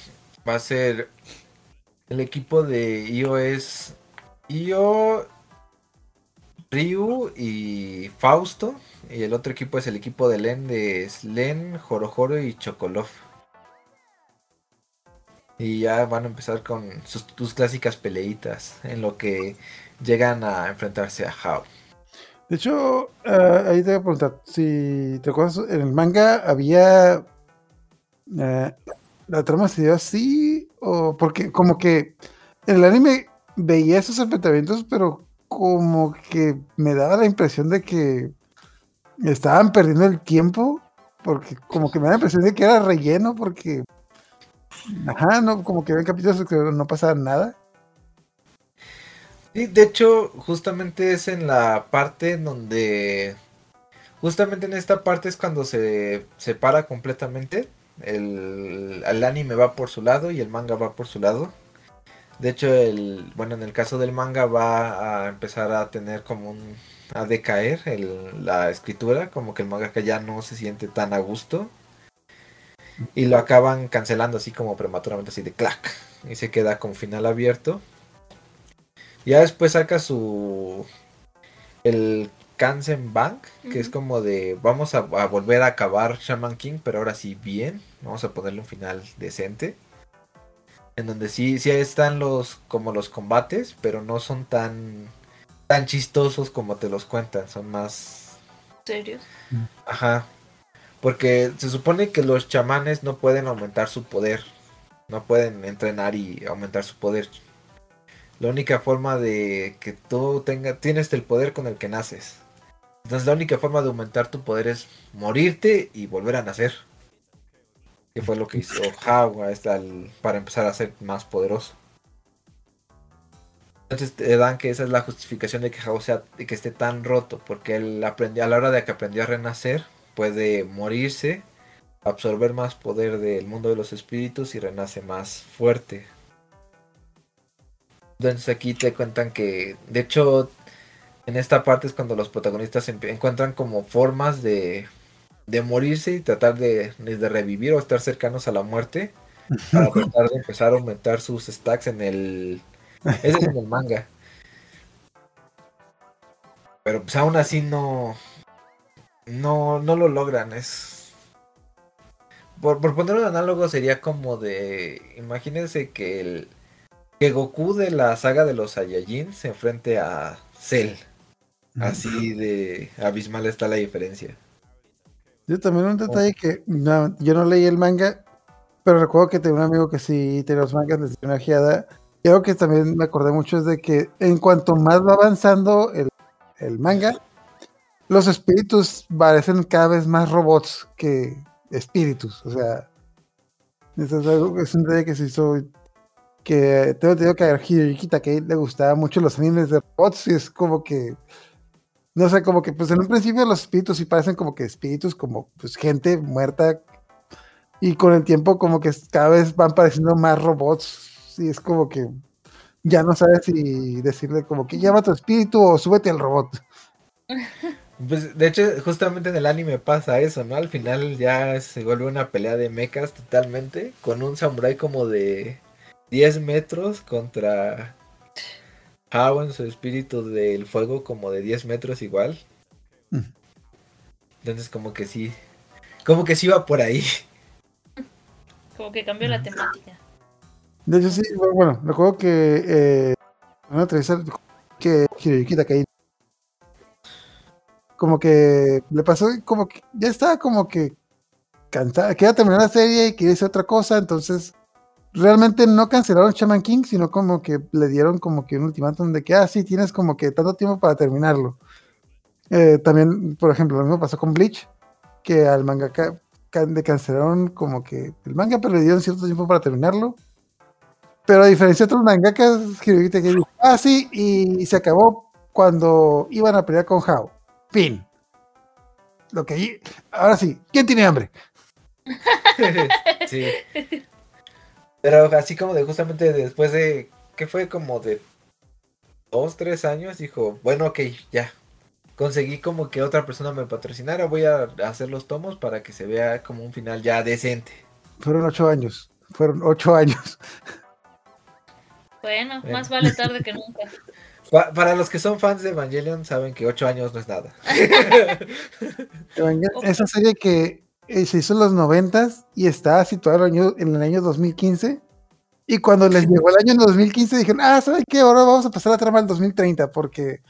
va a ser el equipo de Io es Io, Ryu y Fausto. Y el otro equipo es el equipo de Len, de Len, Jorojoro y Chocolov. Y ya van a empezar con sus, clásicas peleitas en lo que llegan a enfrentarse a Hao. De hecho, ah, ahí te voy a preguntar, si te acuerdas, en el manga había... eh, ¿La trama se dio así? O porque como que en el anime veía esos enfrentamientos, pero como que me daba la impresión de que estaban perdiendo el tiempo, porque como que me da la impresión de que era relleno, porque... Ajá, no, como que había capítulos que no pasaba nada. Sí, de hecho, justamente es en la parte en donde. Justamente en esta parte es cuando se separa completamente. El, anime va por su lado y el manga va por su lado. De hecho, el, bueno, en el caso del manga va a empezar a tener como un, a decaer el, la escritura, como que el manga que ya no se siente tan a gusto. Y lo acaban cancelando así como prematuramente, así de clac. Y se queda con final abierto. Ya después saca su, el Kansen Bank, que es como de vamos a, a, volver a acabar Shaman King, pero ahora sí bien, vamos a ponerle un final decente. En donde sí, sí están los como los combates, pero no son tan tan chistosos como te los cuentan, son más serios. Ajá. Porque se supone que los chamanes no pueden aumentar su poder. No pueden entrenar y aumentar su poder. La única forma de que tú tengas, tienes el poder con el que naces. Entonces la única forma de aumentar tu poder es morirte y volver a nacer. Que fue lo que hizo Hawa para empezar a ser más poderoso. Entonces te dan que esa es la justificación de que Hawa sea, que esté tan roto. Porque él aprendió, a la hora de que aprendió a renacer, puede morirse, absorber más poder del mundo de los espíritus y renace más fuerte. Entonces aquí te cuentan que, de hecho, en esta parte es cuando los protagonistas encuentran como formas de, de morirse y tratar de, de, revivir o estar cercanos a la muerte para *laughs* tratar de empezar a aumentar sus stacks en el... Ese es en el manga. Pero pues aún así no... No, no lo logran, es... Por, por poner un análogo sería como de... Imagínense que el que Goku de la saga de los Saiyajin se enfrente a Cell. Así de abismal está la diferencia. Yo también un detalle que no, yo no leí el manga, pero recuerdo que tenía un amigo que sí tiene los mangas de una geada. Y algo que también me acordé mucho es de que en cuanto más va avanzando el, el manga, los espíritus parecen cada vez más robots que espíritus. O sea, es, algo, es un detalle que se hizo que tengo entendido que a Hiroyuki que le gustaban mucho los animes de robots y es como que no sé, como que pues en un principio los espíritus sí parecen como que espíritus, como pues gente muerta y con el tiempo como que cada vez van pareciendo más robots y es como que ya no sabes si decirle como que llama tu espíritu o súbete al robot. *laughs* Pues de hecho justamente en el anime pasa eso, ¿no? Al final ya se vuelve una pelea de mechas totalmente con un samurai como de 10 metros contra Hao en su espíritu del fuego como de 10 metros igual. Entonces como que sí, como que sí va por ahí. Como que cambió la temática. De hecho sí, bueno, recuerdo que eh, una entrevista que Hiroyuki Takei como que le pasó como que ya estaba como que cansada, quería terminar la serie y quería hacer otra cosa, entonces realmente no cancelaron Shaman King, sino como que le dieron como que un ultimátum de que, ah, sí, tienes como que tanto tiempo para terminarlo. Eh, también, por ejemplo, lo mismo pasó con Bleach, que al mangaka le cancelaron como que el manga, pero le dieron cierto tiempo para terminarlo. Pero a diferencia de otros mangakas, que dijo, ah, sí, y, se acabó cuando iban a pelear con Hao. Fin. Lo que ahora sí, ¿quién tiene hambre? *laughs* sí. *laughs* Pero así como de justamente después de, que fue como de dos, tres años, dijo, bueno, ok, ya. Conseguí como que otra persona me patrocinara, voy a hacer los tomos para que se vea como un final ya decente. Fueron ocho años, fueron ocho años. Bueno, más vale tarde que nunca. *laughs* para los que son fans de Evangelion saben que ocho años no es nada. *laughs* Esa serie que se hizo en los noventas y está situado en el, año, en el año 2015. Y cuando les *laughs* llegó el año 2015 dijeron, ah, ¿sabes qué? Ahora vamos a pasar la trama al 2030 porque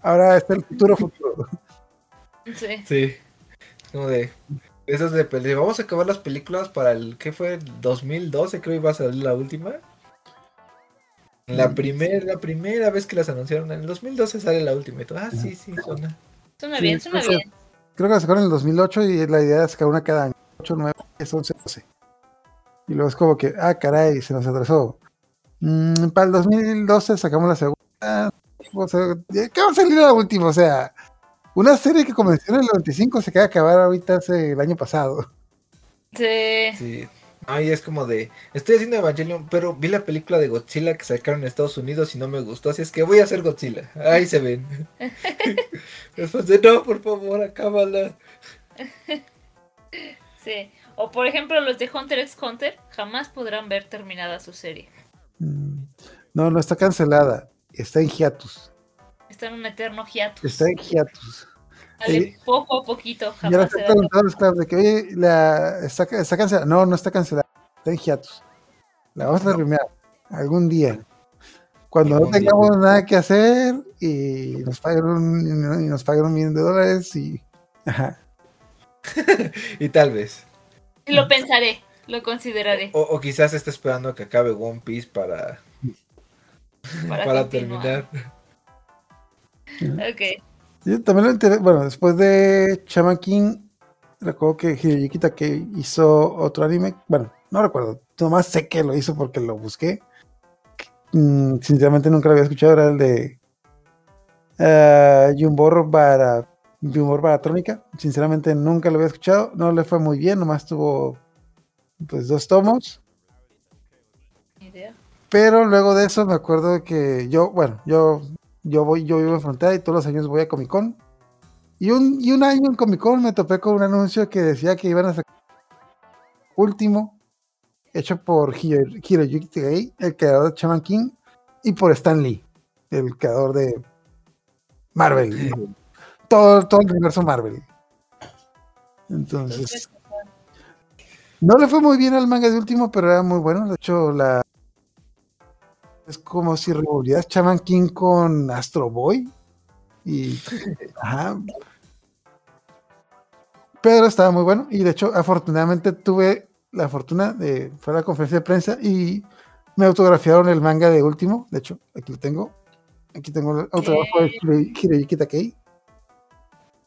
ahora está el futuro *laughs* futuro. Sí. Sí. Como de... Esas de, vamos a acabar las películas para el, ¿qué fue? 2012 creo que iba a salir la última. La, mm. primera la primera vez que las anunciaron, en el 2012 sale la última. ah, sí, sí, suena. Suena bien, suena bien creo que la sacaron en el 2008 y la idea es sacar una cada año, 8, 9, 10, 11, 12. Y luego es como que, ah, caray, se nos atrasó. Mm, para el 2012 sacamos la segunda. O sea, ¿Qué va a salir la última? O sea, una serie que comenzó en el 95 se queda acabar ahorita hace el año pasado. Sí. sí. Ay, es como de, estoy haciendo Evangelion, pero vi la película de Godzilla que sacaron en Estados Unidos y no me gustó, así es que voy a hacer Godzilla. Ahí se ven. *laughs* Después de, no, por favor, acábala. Sí. O por ejemplo, los de Hunter x Hunter jamás podrán ver terminada su serie. Mm, No, no está cancelada. Está en hiatus. Está en un eterno hiatus. Está en hiatus. Sale Sí. poco a poquito, Ya le jamás estoy será preguntando a los clubs de que, oye, la, está, está cancelada. No, no está cancelada. Está en hiatus. La vamos a terminar algún día. Cuando no día. tengamos nada que hacer y nos paguen un, y nos paguen un millón de dólares y. Ajá. *laughs* Y tal vez. Lo pensaré, lo consideraré O, o quizás esté esperando a que acabe One Piece para, para, para terminar. Ok. Yo también lo enteré, bueno, después de Shaman King, recuerdo que Hiroyuki que hizo otro anime, bueno, no recuerdo, nomás sé que lo hizo porque lo busqué. Mm, sinceramente nunca lo había escuchado, era el de uh, Yumbor para Yumbor Baratrónica. Sinceramente nunca lo había escuchado, no le fue muy bien, nomás tuvo pues dos tomos. Pero luego de eso me acuerdo que yo, bueno, yo, yo voy, yo vivo en frontera y todos los años voy a Comic Con. Y un, y un año en Comic Con me topé con un anuncio que decía que iban a sacar último, hecho por Hiro- Hiroyuki Takei, el creador de Shaman King, y por Stan Lee, el creador de Marvel. todo, todo el universo Marvel. Entonces, no le fue muy bien al manga de último, pero era muy bueno. De hecho, la es como si revolvieras Shaman King con Astro Boy. Y *laughs* ajá. Pero estaba muy bueno. Y de hecho, afortunadamente tuve la fortuna de fue a la conferencia de prensa y me autografiaron el manga de último. De hecho, aquí lo tengo. Aquí tengo el autógrafo de Hiro- Hiroyuki Takei.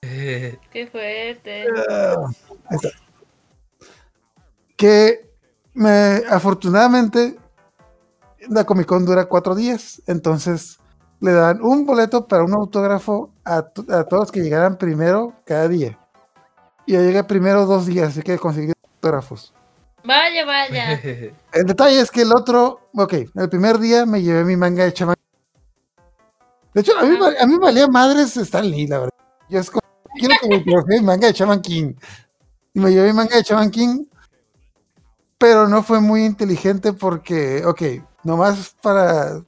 Eh, Qué fuerte. Ah, ahí está. Que me, afortunadamente la Comic Con dura cuatro días, entonces le dan un boleto para un autógrafo a, to- a todos los que llegaran primero cada día. Y yo llegué primero dos días, así que conseguí autógrafos. Vaya, vaya. *laughs* El detalle es que el otro, ok, el primer día me llevé mi manga de chamán. De hecho, a mí, a mí me valía madres Stan Lee, la verdad. Yo es como, quiero que me mi manga de Chaman King. Y me llevé mi manga de Chaman King, pero no fue muy inteligente porque, ok, nomás para...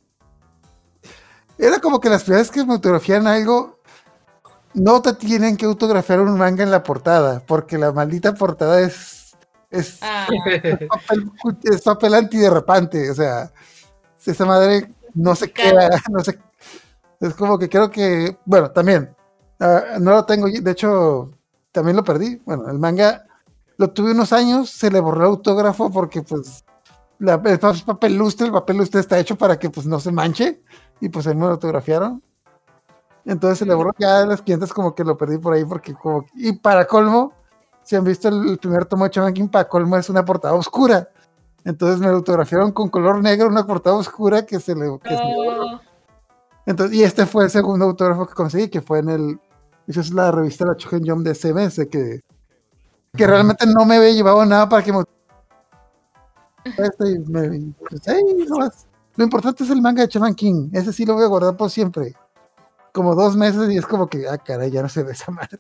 Era como que las primeras que me autografían algo, no te tienen que autografiar un manga en la portada, porque la maldita portada es... es Ah, papel, es papel antiderrapante, o sea, esa madre no se queda, *laughs* no se, es como que creo que, bueno, también, ah, no lo tengo, de hecho, también lo perdí, bueno, el manga lo tuve unos años, se le borró el autógrafo porque pues la, el pa- papel lustre, el papel lustre está hecho para que pues no se manche, y pues ahí me lo autografiaron. Entonces se le borró ya las clientes como que lo perdí por ahí porque como y para colmo si han visto el, el primer tomo de Shaman King, para colmo es una portada oscura. Entonces me lo autografiaron con color negro, una portada oscura que se le. que se le borró. no. Entonces, y este fue el segundo autógrafo que conseguí, que fue en el. Esa es la revista La Chogen Jump de CBS, que, que realmente no me había llevado nada para que me. Este, me- pues, nomás. Lo importante es el manga de Shaman King. Ese sí lo voy a guardar por siempre. Como dos meses y es como que, ah, caray, ya no se ve esa madre.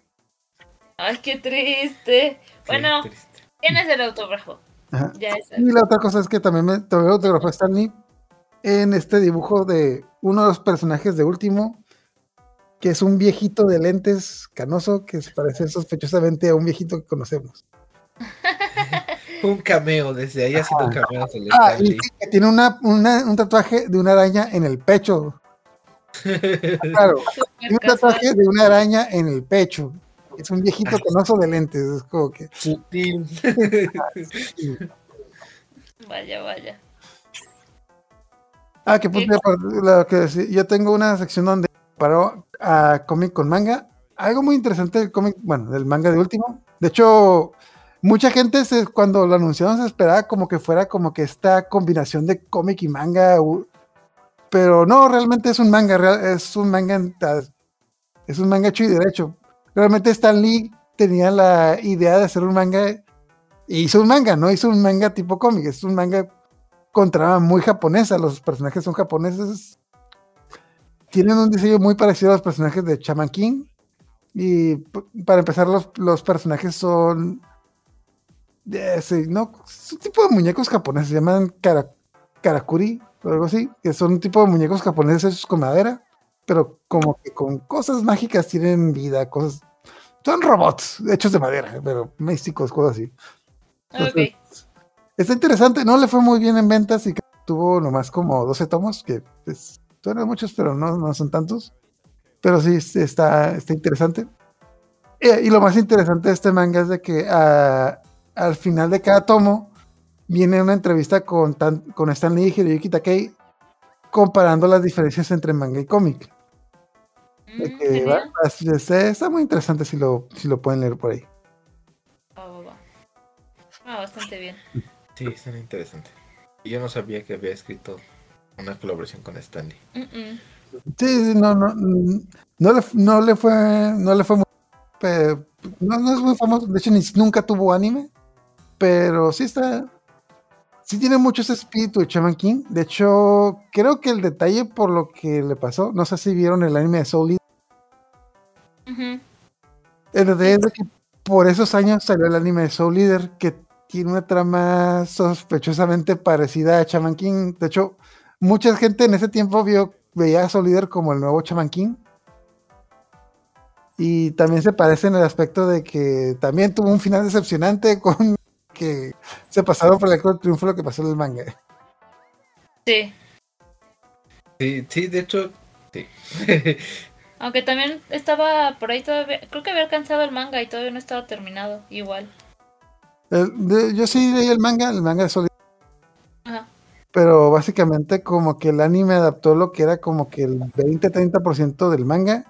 Ay, qué triste. Bueno, qué triste. tienes el autógrafo. Ajá. Ya es. Y la otra cosa es que también me tomé autografó a Stanley en este dibujo de uno de los personajes de último, que es un viejito de lentes canoso que se parece sospechosamente a un viejito que conocemos. Un cameo, desde ahí haciendo cameos el Ah, y que tiene una, una- un tatuaje de una araña en el pecho. *laughs* Claro, *laughs* tiene un tatuaje de una araña en el pecho. Es un viejito canoso de lentes. Es como que. Sutil. *laughs* Vaya, vaya. Ah, que punto de decía, yo tengo una sección donde paro a cómic con manga. Algo muy interesante del cómic, bueno, del manga de último. De hecho, mucha gente cuando lo anunciaron se esperaba como que fuera como que esta combinación de cómic y manga. Pero no, realmente es un manga, es un manga, es un manga hecho y derecho. Realmente Stan Lee tenía la idea de hacer un manga Y hizo un manga, ¿no? Hizo un manga tipo cómic, es un manga con trama muy japonesa, los personajes son japoneses. Tienen un diseño muy parecido a los personajes de Chaman King. Y para empezar, los, los personajes son. Sí, no, es un tipo de muñecos japoneses, se llaman karakuri o algo así, que son un tipo de muñecos japoneses con madera, pero como que con cosas mágicas tienen vida, cosas. Son robots hechos de madera, pero místicos, cosas así. Está interesante, no le fue muy bien en ventas y tuvo nomás como 12 tomos, que pues, son muchos, pero no, no son tantos. Pero sí está, está interesante. Eh, y lo más interesante de este manga es de que ah, al final de cada tomo viene una entrevista con, tan, con Stan Lee y Hiroyuki Takei comparando las diferencias entre manga y cómic. Mm, está, muy interesante si lo, si lo pueden leer por ahí. Ah, bastante bien. Sí, está interesante. Y yo no sabía que había escrito una colaboración con Stanley. Sí, no, no, no le, no le fue, no le fue muy, no, es muy famoso, de hecho ni, nunca tuvo anime, pero sí está, sí tiene mucho ese espíritu de Chaman King. De hecho, creo que el detalle por lo que le pasó, no sé si vieron el anime de Soul Leader. El detalle es de que por esos años salió el anime de Soul Leader, que tiene una trama sospechosamente parecida a Chaman King. De hecho, mucha gente en ese tiempo vio, veía a Solider como el nuevo Chaman King. Y también se parece en el aspecto de que también tuvo un final decepcionante *laughs* con que se pasaron por el triunfo lo que pasó en el manga. Sí. Sí, sí, de hecho, sí. *laughs* Aunque también estaba por ahí todavía, creo que había alcanzado el manga y todavía no estaba terminado, igual yo sí leí el manga, el manga de Solid. Pero básicamente como que el anime adaptó lo que era como que el 20-30% del manga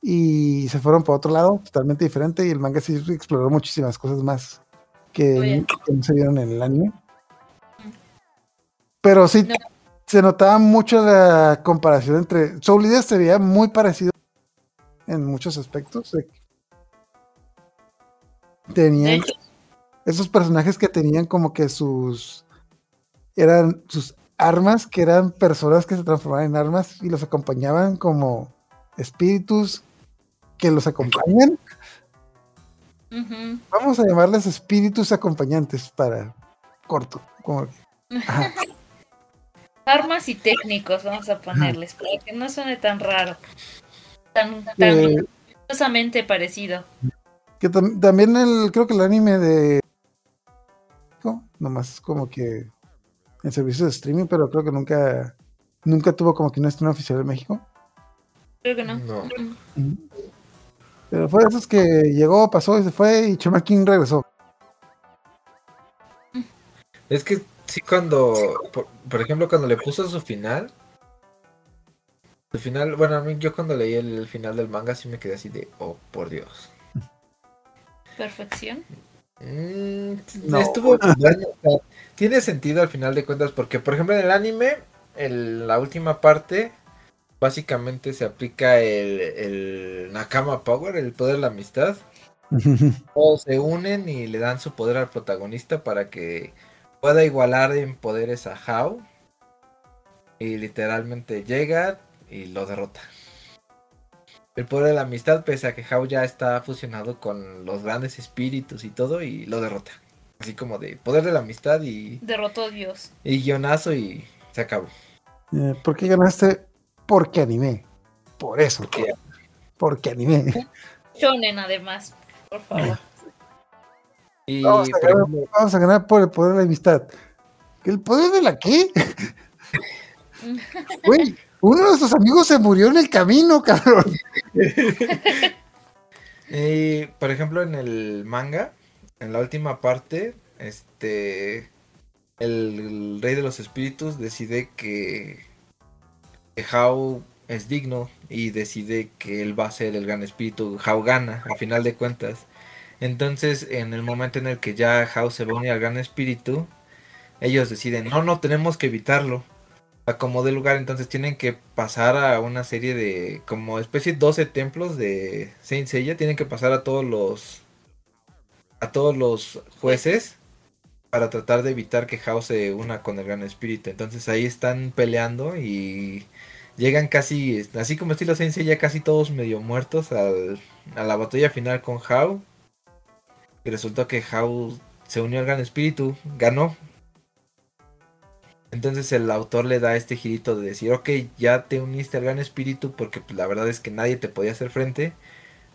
y se fueron por otro lado, totalmente diferente, y el manga sí exploró muchísimas cosas más que, no se vieron en el anime. Pero sí, se notaba mucho la comparación entre... Soul Leader se veía muy parecido en muchos aspectos. Tenían esos personajes que tenían como que sus eran sus armas, que eran personas que se transformaban en armas y los acompañaban como espíritus que los acompañan. Vamos a llamarles espíritus acompañantes para corto. *laughs* Armas y técnicos, vamos a ponerles, para que no suene tan raro, tan, tan eh, parecido. Que también el, creo que el anime de nomás como que en servicios de streaming, pero creo que nunca nunca tuvo como que una estreno oficial en México. Creo que no. Pero fue de esos que llegó, pasó y se fue y King regresó. Es que sí cuando, por, ejemplo, cuando le puso su final, su final, bueno, a mí yo cuando leí el final del manga sí me quedé así de, oh, por Dios. Perfección. Mm, estuvo tiene sentido al final de cuentas porque por ejemplo en el anime en la última parte básicamente se aplica el, Nakama Power el poder de la amistad *laughs* todos se unen y le dan su poder al protagonista para que pueda igualar en poderes a Hao y literalmente llega y lo derrota el poder de la amistad, pese a que Hao ya está fusionado con los grandes espíritus y todo, y lo derrota. Así como de poder de la amistad y. Derrotó a Dios. Y guionazo y se acabó. Eh, ¿Por qué ganaste? Porque animé. Por eso. ¿Por Porque animé. Shonen, además. Por favor. Y, vamos, a ganar, vamos, a ganar, por el poder de la amistad. ¿El poder de la qué? *laughs* Güey, uno de sus amigos se murió en el camino, cabrón. *laughs* y, por ejemplo, en el manga, en la última parte, este. El, rey de los espíritus decide que, que Hao es digno y decide que él va a ser el gran espíritu. Hao gana, al final de cuentas. Entonces, en el momento en el que ya Hao se une al gran espíritu, ellos deciden, no, no, tenemos que evitarlo acomode lugar, entonces tienen que pasar a una serie de como especie de 12 templos de Saint Seiya, tienen que pasar a todos los a todos los jueces para tratar de evitar que Hao se una con el Gran Espíritu. Entonces ahí están peleando y llegan casi, así como estilo Sensei, ya casi todos medio muertos al, a la batalla final con Hao. Y resultó que Hao se unió al Gran Espíritu, ganó. Entonces el autor le da este girito de decir, ok, ya te uniste al Gran Espíritu porque pues, la verdad es que nadie te podía hacer frente.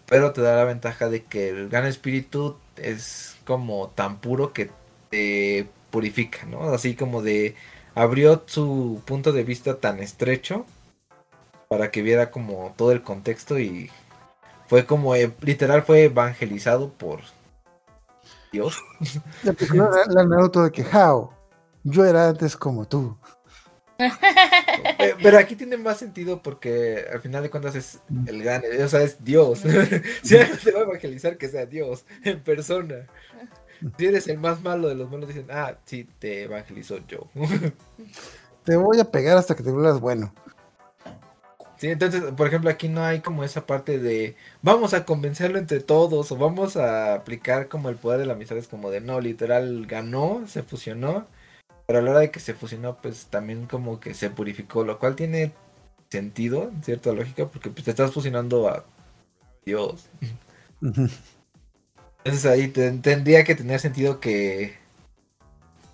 Pero te da la ventaja de que el Gran Espíritu es como tan puro que te purifica, ¿no? Así como de abrió su punto de vista tan estrecho para que viera como todo el contexto y fue como eh, literal fue evangelizado por Dios. La película la de que How, yo era antes como tú. Pero aquí tiene más sentido porque al final de cuentas es el gran, o sea, es Dios. *laughs* si alguien te va a evangelizar, que sea Dios en persona. Si eres el más malo de los malos, dicen, ah, sí, te evangelizó yo. *laughs* Te voy a pegar hasta que te vuelvas bueno. Sí, entonces, por ejemplo, aquí no hay como esa parte de vamos a convencerlo entre todos o vamos a aplicar como el poder de la amistad, es como de no, literal ganó, se fusionó, pero a la hora de que se fusionó, pues también como que se purificó, lo cual tiene sentido, en cierta lógica, porque pues te estás fusionando a Dios. Entonces ahí tendría que tener sentido que,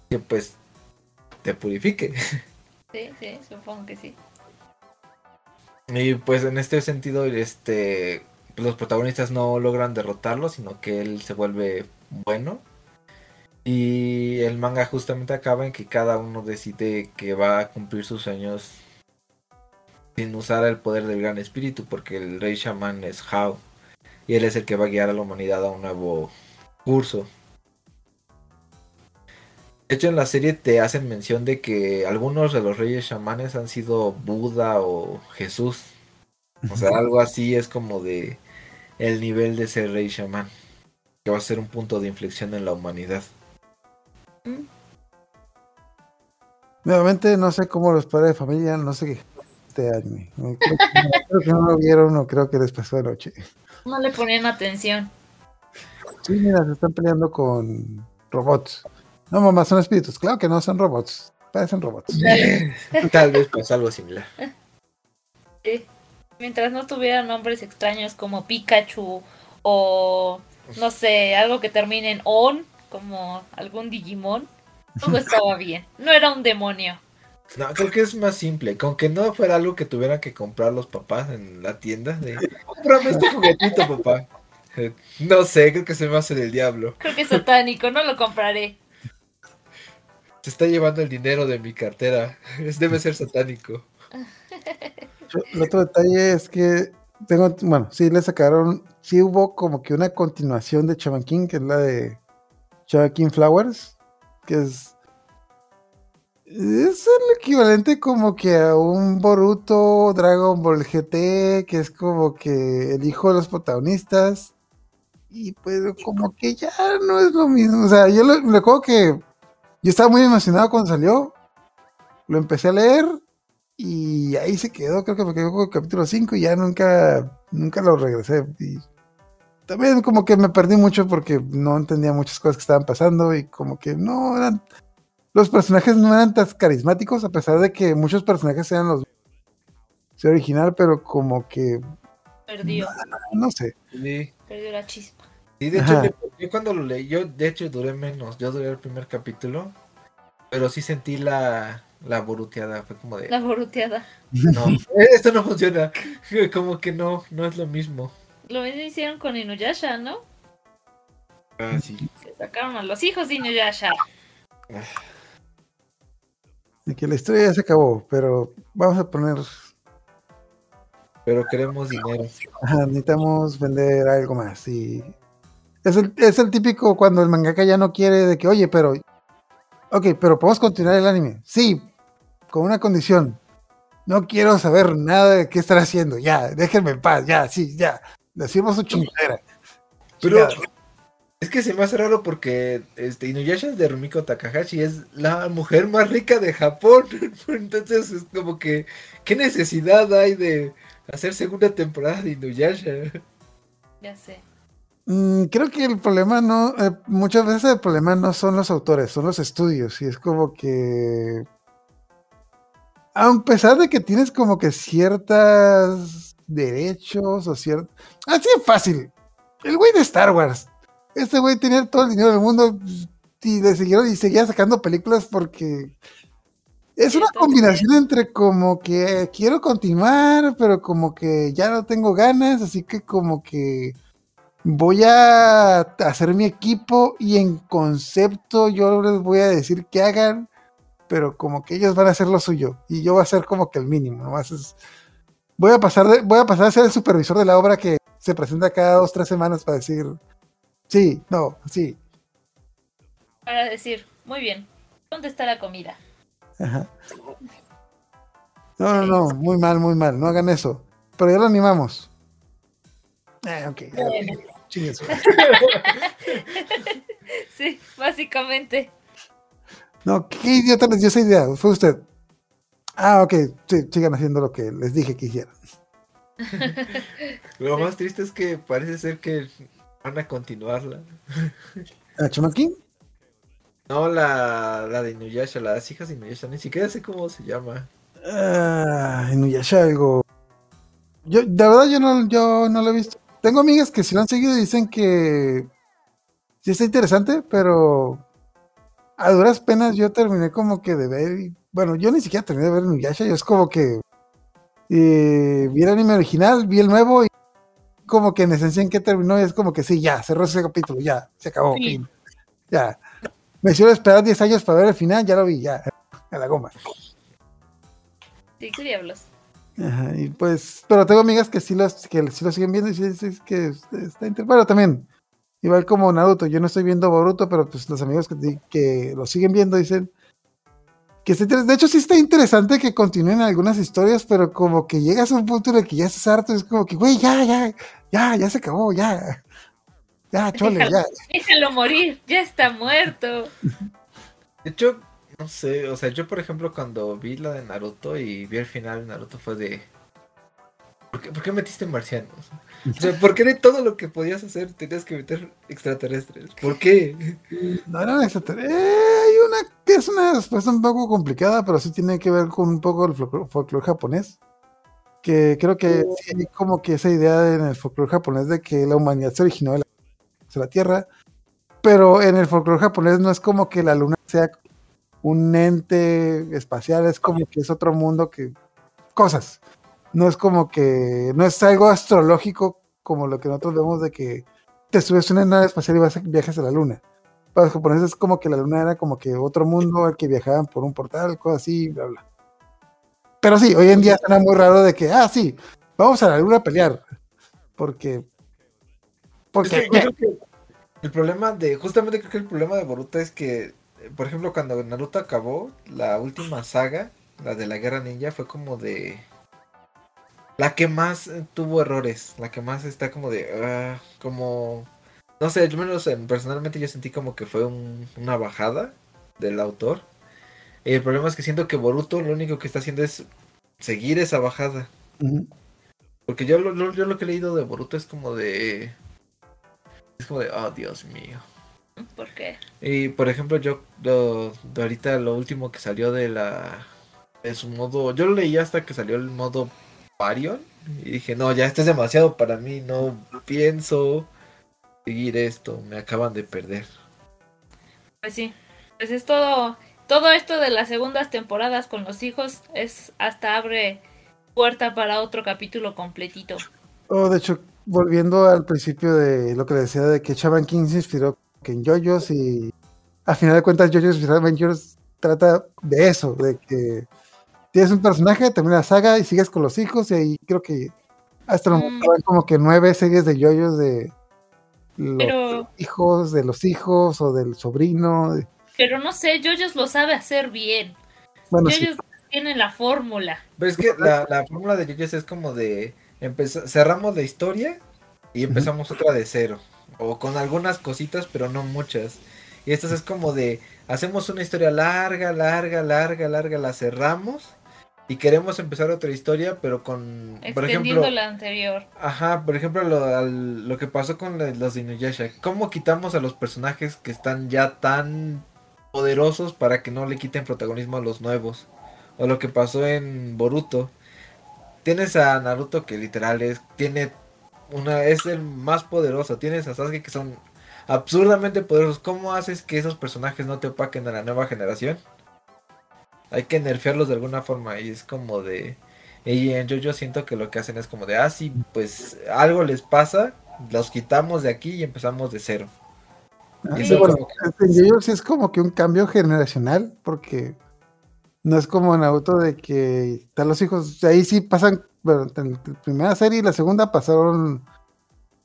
que pues te purifique. Sí, sí, supongo que sí. Y pues en este sentido, este los protagonistas no logran derrotarlo, sino que él se vuelve bueno. Y el manga justamente acaba en que cada uno decide que va a cumplir sus sueños sin usar el poder del gran espíritu, porque el rey shaman es Hao. Y él es el que va a guiar a la humanidad a un nuevo curso. De hecho, en la serie te hacen mención de que algunos de los reyes chamanes han sido Buda o Jesús. O sea, algo así es como de el nivel de ser rey chamán. Que va a ser un punto de inflexión en la humanidad. Mm. Nuevamente, no sé cómo los padres de familia, no sé qué este anime. Creo que, no lo vieron no creo que les pasó de noche. No le ponían atención. Sí, mira, se están peleando con robots. No, mamá, son espíritus. Claro que no, son robots. Parecen robots. *laughs* Tal vez pues algo similar. Sí. Mientras no tuvieran nombres extraños como Pikachu o no sé, algo que termine en on, como algún Digimon, todo estaba *laughs* bien. No era un demonio. No, creo que es más simple. Con que no fuera algo que tuvieran que comprar los papás en la tienda. De, Cómprame este juguetito, papá. *laughs* No sé, creo que se me hace del diablo. Creo que es satánico, no lo compraré. Se está llevando el dinero de mi cartera. *laughs* Debe ser satánico. El otro detalle es que tengo, bueno, sí le sacaron, sí hubo como que una continuación de Chaman King, que es la de Chaman King Flowers, que es es el equivalente como que a un Boruto Dragon Ball GT, que es como que el hijo de los protagonistas. Y pues como que ya no es lo mismo. O sea, yo le recuerdo que yo estaba muy emocionado cuando salió. Lo empecé a leer y ahí se quedó, creo que me quedó con el capítulo 5 y ya nunca, nunca lo regresé. Y también como que me perdí mucho porque no entendía muchas cosas que estaban pasando y como que no eran... Los personajes no eran tan carismáticos a pesar de que muchos personajes eran los... Se original, pero como que... Perdió. No, sé. Perdió la chispa. Sí, de hecho, yo cuando lo leí, yo de hecho duré menos, yo duré el primer capítulo, pero sí sentí la, la boruteada, fue como de... La boruteada. No, esto no funciona, *laughs* como que no, no es lo mismo. Lo mismo hicieron con Inuyasha, ¿no? Ah, sí. Que sacaron a los hijos de Inuyasha. De que la historia ya se acabó, pero vamos a poner... Pero queremos dinero. Ajá, necesitamos vender algo más y es el, es el típico cuando el mangaka ya no quiere de que, oye, pero. Ok, pero podemos continuar el anime. Sí, con una condición. No quiero saber nada de qué estar haciendo. Ya, déjenme en paz. Ya, sí, ya. Decimos su chingadera. Pero es que se me hace raro porque este, Inuyasha de Rumiko Takahashi es la mujer más rica de Japón. *laughs* Entonces es como que, ¿qué necesidad hay de hacer segunda temporada de Inuyasha? Ya sé. Mm, creo que el problema no, eh, muchas veces el problema no son los autores, son los estudios. Y es como que, a pesar de que tienes como que ciertos derechos o cierto, así es fácil. El güey de Star Wars, este güey tenía todo el dinero del mundo y le siguieron y seguía sacando películas porque es una combinación entre como que quiero continuar, pero como que ya no tengo ganas, así que como que voy a hacer mi equipo y en concepto yo les voy a decir que hagan, pero como que ellos van a hacer lo suyo y yo voy a hacer como que el mínimo, ¿no? voy a pasar de, voy a pasar a ser el supervisor de la obra que se presenta cada dos, tres semanas para decir sí, no, sí. Para decir, muy bien, ¿dónde está la comida? Ajá. No, no, no, muy mal, muy mal, no hagan eso. Pero ya lo animamos. Ah, ok. *laughs* sí, básicamente. No, qué idiota les dio esa idea. Fue usted. Ah, ok. Sí, sigan haciendo lo que les dije que hicieran. *laughs* lo más triste es que parece ser que van a continuarla. *laughs* ¿A Chumakin? No, la, la de Inuyasha, las hijas de Inuyasha, ni siquiera sé cómo se llama. Ah, Inuyasha algo. Yo, de verdad yo no, yo no lo he visto. Tengo amigas que si lo han seguido y dicen que sí está interesante, pero a duras penas yo terminé como que de ver, bueno, yo ni siquiera terminé de ver Inuyasha, yo es como que eh, vi el anime original, vi el nuevo y como que en esencia en que terminó y es como que sí, ya, cerró ese capítulo, ya, se acabó, ya. Me hicieron esperar 10 años para ver el final, ya lo vi, ya, a la goma. Sí, qué diablos. Ajá, y pues, pero tengo amigas que sí, los, que sí lo siguen viendo y sí, sí que está interesante. Bueno, también, igual como Naruto, yo no estoy viendo Boruto, pero pues los amigos que, que lo siguen viendo dicen que De hecho, sí está interesante que continúen algunas historias, pero como que llegas a un punto en el que ya estás harto, es como que, güey, ya, ya, ya, ya se acabó, ya. Ya, chole, ya. *laughs* Déjalo morir, ya está muerto. De hecho, no sé, o sea, yo por ejemplo cuando vi la de Naruto y vi el final de Naruto fue de... ¿Por qué, metiste marcianos? O sea, *laughs* ¿por qué de todo lo que podías hacer tenías que meter extraterrestres? ¿Por qué? *laughs* No eran extraterrestres. Eh, hay una que es una respuesta un poco complicada, pero sí tiene que ver con un poco el folclore japonés. Que creo que sí hay como que esa idea en el folclore japonés de que la humanidad se originó de la, de la Tierra. Pero en el folclore japonés no es como que la luna sea un ente espacial, es como que es otro mundo que cosas. No es como que, no es algo astrológico como lo que nosotros vemos de que te subes una nave espacial y vas a, viajes a la luna. Para los japoneses es como que la luna era como que otro mundo al que viajaban por un portal, cosas así, bla, bla. Pero sí, hoy en día suena muy raro de que, ah, sí, vamos a la luna a pelear. Porque. Porque. el problema de. Justamente creo que el problema de Boruto es que por ejemplo, cuando Naruto acabó, la última saga, la de la Guerra Ninja, fue como de... La que más tuvo errores, la que más está como de... Ah, como... No sé, al menos personalmente yo sentí como que fue una bajada del autor. Y el problema es que siento que Boruto lo único que está haciendo es seguir esa bajada. Porque yo yo lo que he leído de Boruto es como de... Es como de, oh Dios mío. ¿Por qué? Y por ejemplo, yo ahorita lo último que salió de la de su modo, yo lo leí hasta que salió el modo Parion y dije, "No, ya esto es demasiado para mí, no pienso seguir esto, me acaban de perder." Pues sí. Pues es todo todo esto de las segundas temporadas con los hijos es hasta abre puerta para otro capítulo completito. Oh, de hecho, volviendo al principio de lo que decía de que Chaban King se inspiró que en JoJo's y a final de cuentas JoJo's Bizarre Adventures trata de eso, de que tienes un personaje, termina la saga y sigues con los hijos y ahí creo que hasta lo mm. como que nueve series de JoJo's de los hijos de los hijos o del sobrino. Pero no sé, JoJo's lo sabe hacer bien. Bueno, JoJo's tiene la fórmula. Pero es que la, la fórmula de JoJo's es como de cerramos la historia y empezamos otra de cero o con algunas cositas, pero no muchas. Y esto es como de, hacemos una historia larga, larga, larga, larga, la cerramos y queremos empezar otra historia, pero con, por ejemplo, la anterior. Ajá, por ejemplo, lo, lo que pasó con los de Inuyasha. ¿Cómo quitamos a los personajes que están ya tan poderosos para que no le quiten protagonismo a los nuevos? O lo que pasó en Boruto. Tienes a Naruto que literal es, tiene una, es el más poderoso. Tienes a Sasuke que son absurdamente poderosos. ¿Cómo haces que esos personajes no te opaquen a la nueva generación? hay que nerfearlos de alguna forma y es como de y en yo yo siento que lo que hacen es como de ah sí pues algo les pasa los quitamos de aquí y empezamos de cero ah, sí, bueno, es como que un cambio generacional porque no es como en auto de que están los hijos ahí sí pasan bueno, en la primera serie y la segunda pasaron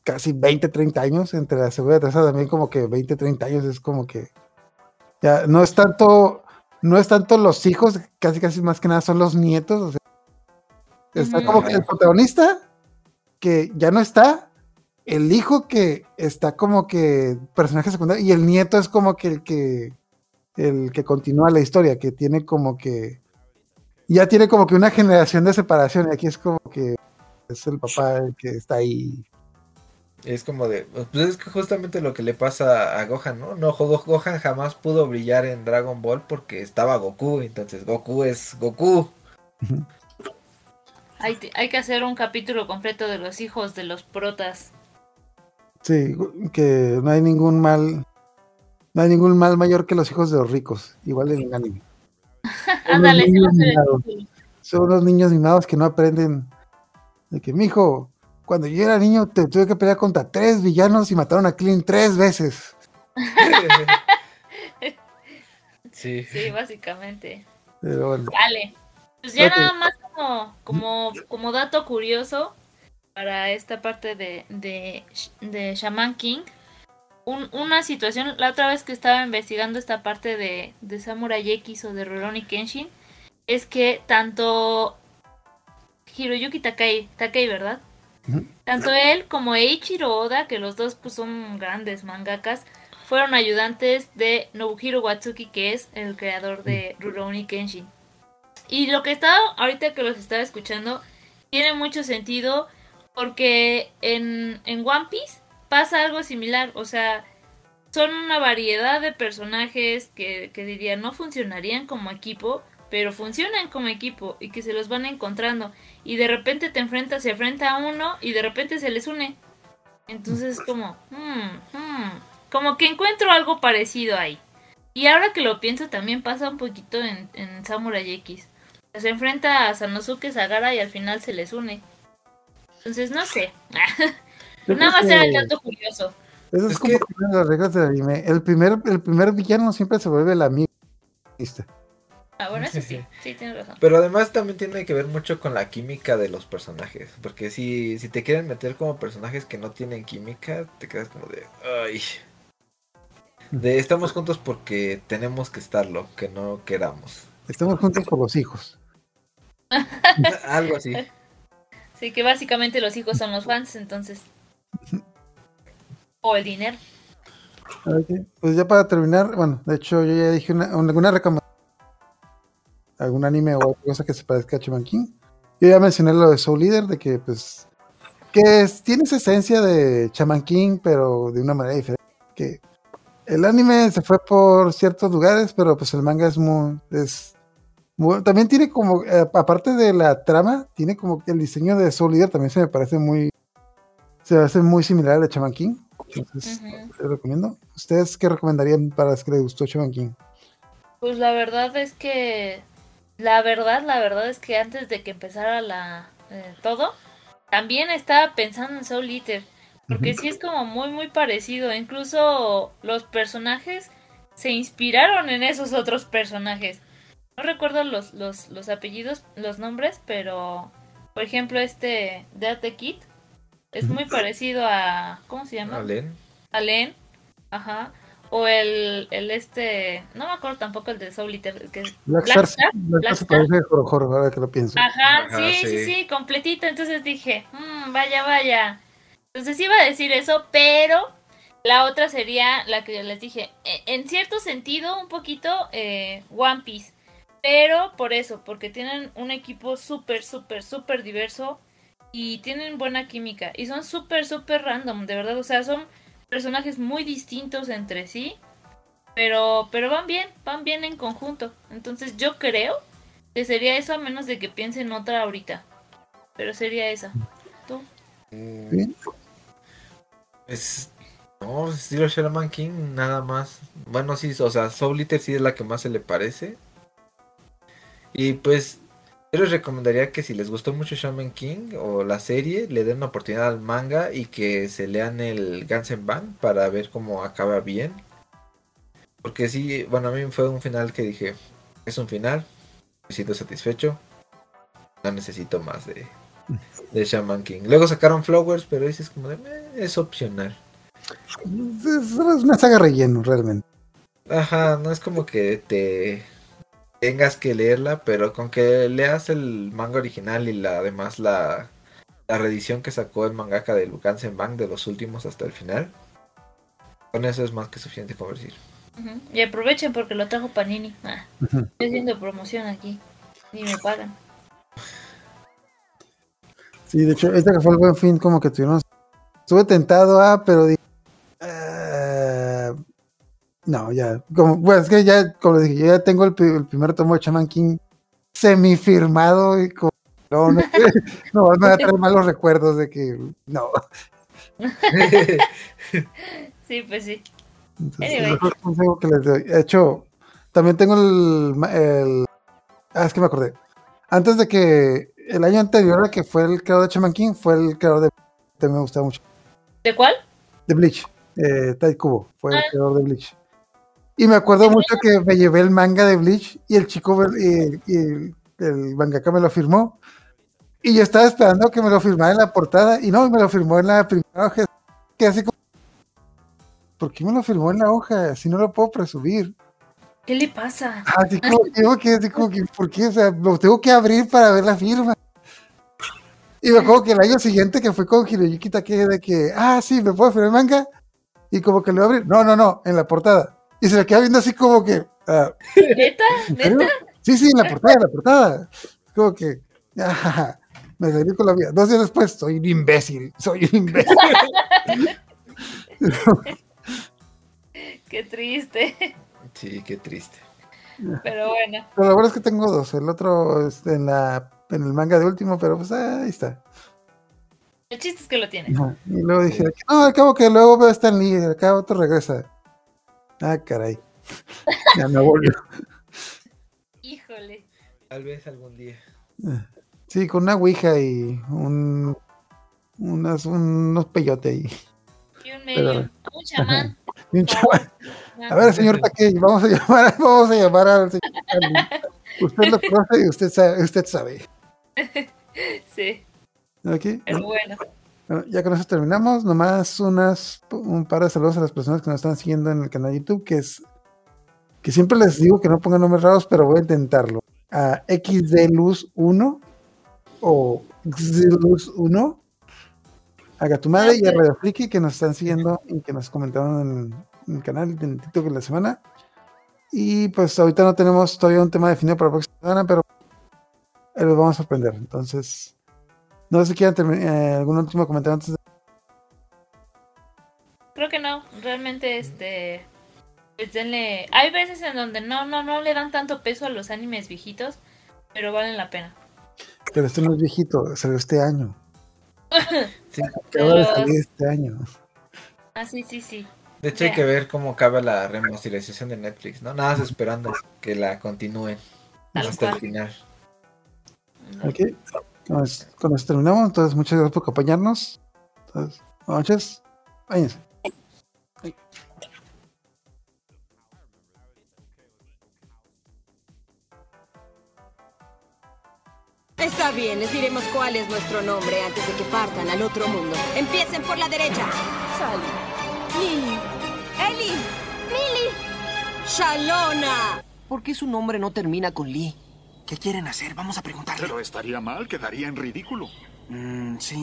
casi 20, 30 años entre la segunda y la tercera también como que 20, 30 años es como que ya no es tanto no es tanto los hijos, casi casi más que nada son los nietos. O sea, está como que el protagonista, que ya no está, el hijo que está como que personaje secundario, y el nieto es como que el que el que continúa la historia, que tiene como que ya tiene como que una generación de separación, y aquí es como que es el papá el que está ahí es como de, pues es que justamente lo que le pasa a Gohan, ¿no? No, Gohan jamás pudo brillar en Dragon Ball porque estaba Goku, entonces Goku es Goku. Hay, hay que hacer un capítulo completo de los hijos de los protas. Sí, que no hay ningún mal, no hay ningún mal mayor que los hijos de los ricos, igual en el anime. *laughs* Ándale, Son los niños mimados que no aprenden de que mi hijo cuando yo era niño te tuve que pelear contra tres villanos y mataron a Clean tres veces. *laughs* sí. *laughs* Sí, básicamente. Pero bueno. Vale. Pues ya nada más como, como, como dato curioso para esta parte de, de, de Shaman King. Una situación, la otra vez que estaba investigando esta parte de, de Samurai X o de Rurouni Kenshin, es que tanto Hiroyuki Takai, Takai, ¿verdad? Tanto él como Eiichiro Oda, que los dos pues, son grandes mangakas, fueron ayudantes de Nobuhiro Watsuki, que es el creador de Rurouni Kenshin. Y lo que estaba, ahorita que los estaba escuchando, tiene mucho sentido porque en, en One Piece pasa algo similar. O sea, son una variedad de personajes que, que diría no funcionarían como equipo, pero funcionan como equipo y que se los van encontrando y de repente te enfrentas, se enfrenta a uno y de repente se les une. Entonces es como, hmm, hmm, como que encuentro algo parecido ahí. Y ahora que lo pienso también pasa un poquito en, en Samurai X. Se enfrenta a Sanosuke Sagara y al final se les une. Entonces no sé. *laughs* Nada más era el dato curioso. Eso es, como que... las reglas del anime. El primer, el primer villano siempre se vuelve el amigo. Ah, bueno, eso sí, *laughs* sí, tienes razón. Pero además también tiene que ver mucho con la química de los personajes. Porque si, si te quieren meter como personajes que no tienen química, te quedas como de. Ay. De estamos juntos porque tenemos que estarlo, que no queramos. Estamos juntos por los hijos. *laughs* Algo así. Sí, que básicamente los hijos son los fans, entonces. O el dinero. Pues ya para terminar, bueno, de hecho yo ya dije una, alguna recomendación algún anime o otra cosa que se parezca a Chaman King. Yo ya mencioné lo de Soul Leader, de que pues que tiene esa esencia de Chaman King, pero de una manera diferente. Que el anime se fue por ciertos lugares, pero pues el manga es muy, es también tiene como, eh, aparte de la trama, tiene como que el diseño de Soul Leader también se me parece muy, se hace muy similar al de Chaman King. Entonces, les recomiendo. ¿Ustedes qué recomendarían para los que les gustó Chaman King? Pues la verdad es que la verdad, la verdad es que antes de que empezara la eh, todo, también estaba pensando en Soul Eater. Porque sí es como muy, muy parecido. Incluso los personajes se inspiraron en esos otros personajes. No recuerdo los, los, los apellidos, los nombres, pero por ejemplo este Death Kid es muy parecido a... ¿Cómo se llama? Alen. Alen, ajá. O el, el este, no me acuerdo tampoco el de Soul Eater, que Black, Black Star. Black Star. ahora que lo pienso. Ajá, sí, sí, sí, completito. Entonces dije, mmm, vaya, vaya. Entonces iba a decir eso, pero la otra sería la que les dije, e, en cierto sentido, un poquito eh, One Piece. Pero por eso, porque tienen un equipo súper, súper, súper diverso y tienen buena química. Y son súper, súper random, de verdad. O sea, son personajes muy distintos entre sí. Pero, pero van bien, van bien en conjunto. Entonces yo creo que sería eso a menos de que piensen otra ahorita. Pero sería esa. ¿Tú? Mm, es. No, estilo Shaman King, nada más. Bueno, sí, o sea, Soul Eater sí es la que más se le parece. Y pues, yo les recomendaría que si les gustó mucho Shaman King o la serie, le den una oportunidad al manga y que se lean el Gansen Bang para ver cómo acaba bien. Porque sí, bueno, a mí fue un final que dije, es un final, me siento satisfecho, no necesito más de, de Shaman King. Luego sacaron Flowers, pero dices como de, es opcional. Es una saga relleno, realmente. Ajá, no es como que te tengas que leerla, pero con que leas el manga original y la además la, la reedición que sacó el mangaka de Lukansen Bang de los últimos hasta el final, con eso es más que suficiente convertir. Y aprovechen porque lo trajo Panini. Ah, Estoy haciendo promoción aquí. Ni me pagan. Sí, de hecho, este que fue el buen fin, como que tuvimos. Estuve tentado a, pero uh, no, ya. Como, pues es que ya, como les dije, yo ya tengo el, el primer tomo de Shaman King semifirmado y como. No, no, *laughs* *laughs* no, me va a traer malos recuerdos de que. No. *laughs* sí, pues sí. Entonces, anyway. el mejor consejo que les doy. De hecho, también tengo el, el, Ah, es que me acordé. Antes de que. El año anterior a que fue el creador de Shaman King, fue el creador de. Te me gustaba mucho. ¿De cuál? De Bleach. Eh, Tai Kubo. Fue ah. el creador de Bleach. Y me acuerdo mucho que me llevé el manga de Bleach y el chico. Y, y el, el mangaka me lo firmó. Y yo estaba esperando que me lo firmara en la portada. Y no, me lo firmó en la primera hoja. Que así como ¿por qué me lo firmó en la hoja? Si no lo puedo presumir. ¿Qué le pasa? Así como, tengo que, así como que, ¿por qué? O sea, lo tengo que abrir para ver la firma. Y me acuerdo que el año siguiente que fue con Hiroyuki Take de que, ah, sí, ¿me puedo firmar el manga? Y como que lo abrí. No, no, no, en la portada. Y se le queda viendo así como que. Uh, ¿Neta? ¿Neta? Sí, sí, en la portada, en la portada. Como que. Ah, me salí con la vida. Dos días después, soy un imbécil. Soy un imbécil. *laughs* Qué triste. Sí, qué triste. Pero bueno. Pero la verdad es que tengo dos. El otro es en, la, en el manga de último, pero pues ahí está. El chiste es que lo tienes. Y luego dije, no, al cabo que luego veo Stan Lee, al cabo otro regresa. Ah, caray. *laughs* ya me volvió. Híjole. Tal vez algún día. Sí, con una ouija y un, unas, unos peyote ahí. Y un medio. Pero, un chamán. *laughs* Y un chamán. A ver, señor Takei, vamos a llamar, *laughs* vamos a llamar al señor. Usted lo conoce y usted sabe. Usted sabe. Sí. Okay. Es bueno. Bueno. Ya con eso terminamos. Nomás unas, un par de saludos a las personas que nos están siguiendo en el canal de YouTube, que es que siempre les digo que no pongan nombres raros, pero voy a intentarlo. A XDLuz1 o XDLuz1 a Gatumade y a Radio Friki que nos están siguiendo y que nos comentaron en, en el canal de TikTok de la semana. Y pues ahorita no tenemos todavía un tema definido para la próxima semana, pero los vamos a sorprender. Entonces, no sé si quieren eh, algún último comentario antes de... Creo que no, realmente este pues denle... hay veces en donde no, no, no le dan tanto peso a los animes viejitos, pero valen la pena. Pero este no es viejito, salió este año. *laughs* sí, acaba de salir este año. Ah, sí, sí, sí. De hecho, hay que ver cómo acaba la remasterización de Netflix, ¿no? Nada más esperando que la continúen hasta el final. Ok, entonces, con eso terminamos. Entonces, muchas gracias por acompañarnos. Entonces, buenas noches. Váyanse. Está bien, les diremos cuál es nuestro nombre antes de que partan al otro mundo. Empiecen por la derecha. Sally. Lily. Ellie. Lily. Shalona. ¿Por qué su nombre no termina con Lee? ¿Qué quieren hacer? Vamos a preguntarle. Pero estaría mal, quedaría en ridículo. Mm, sí.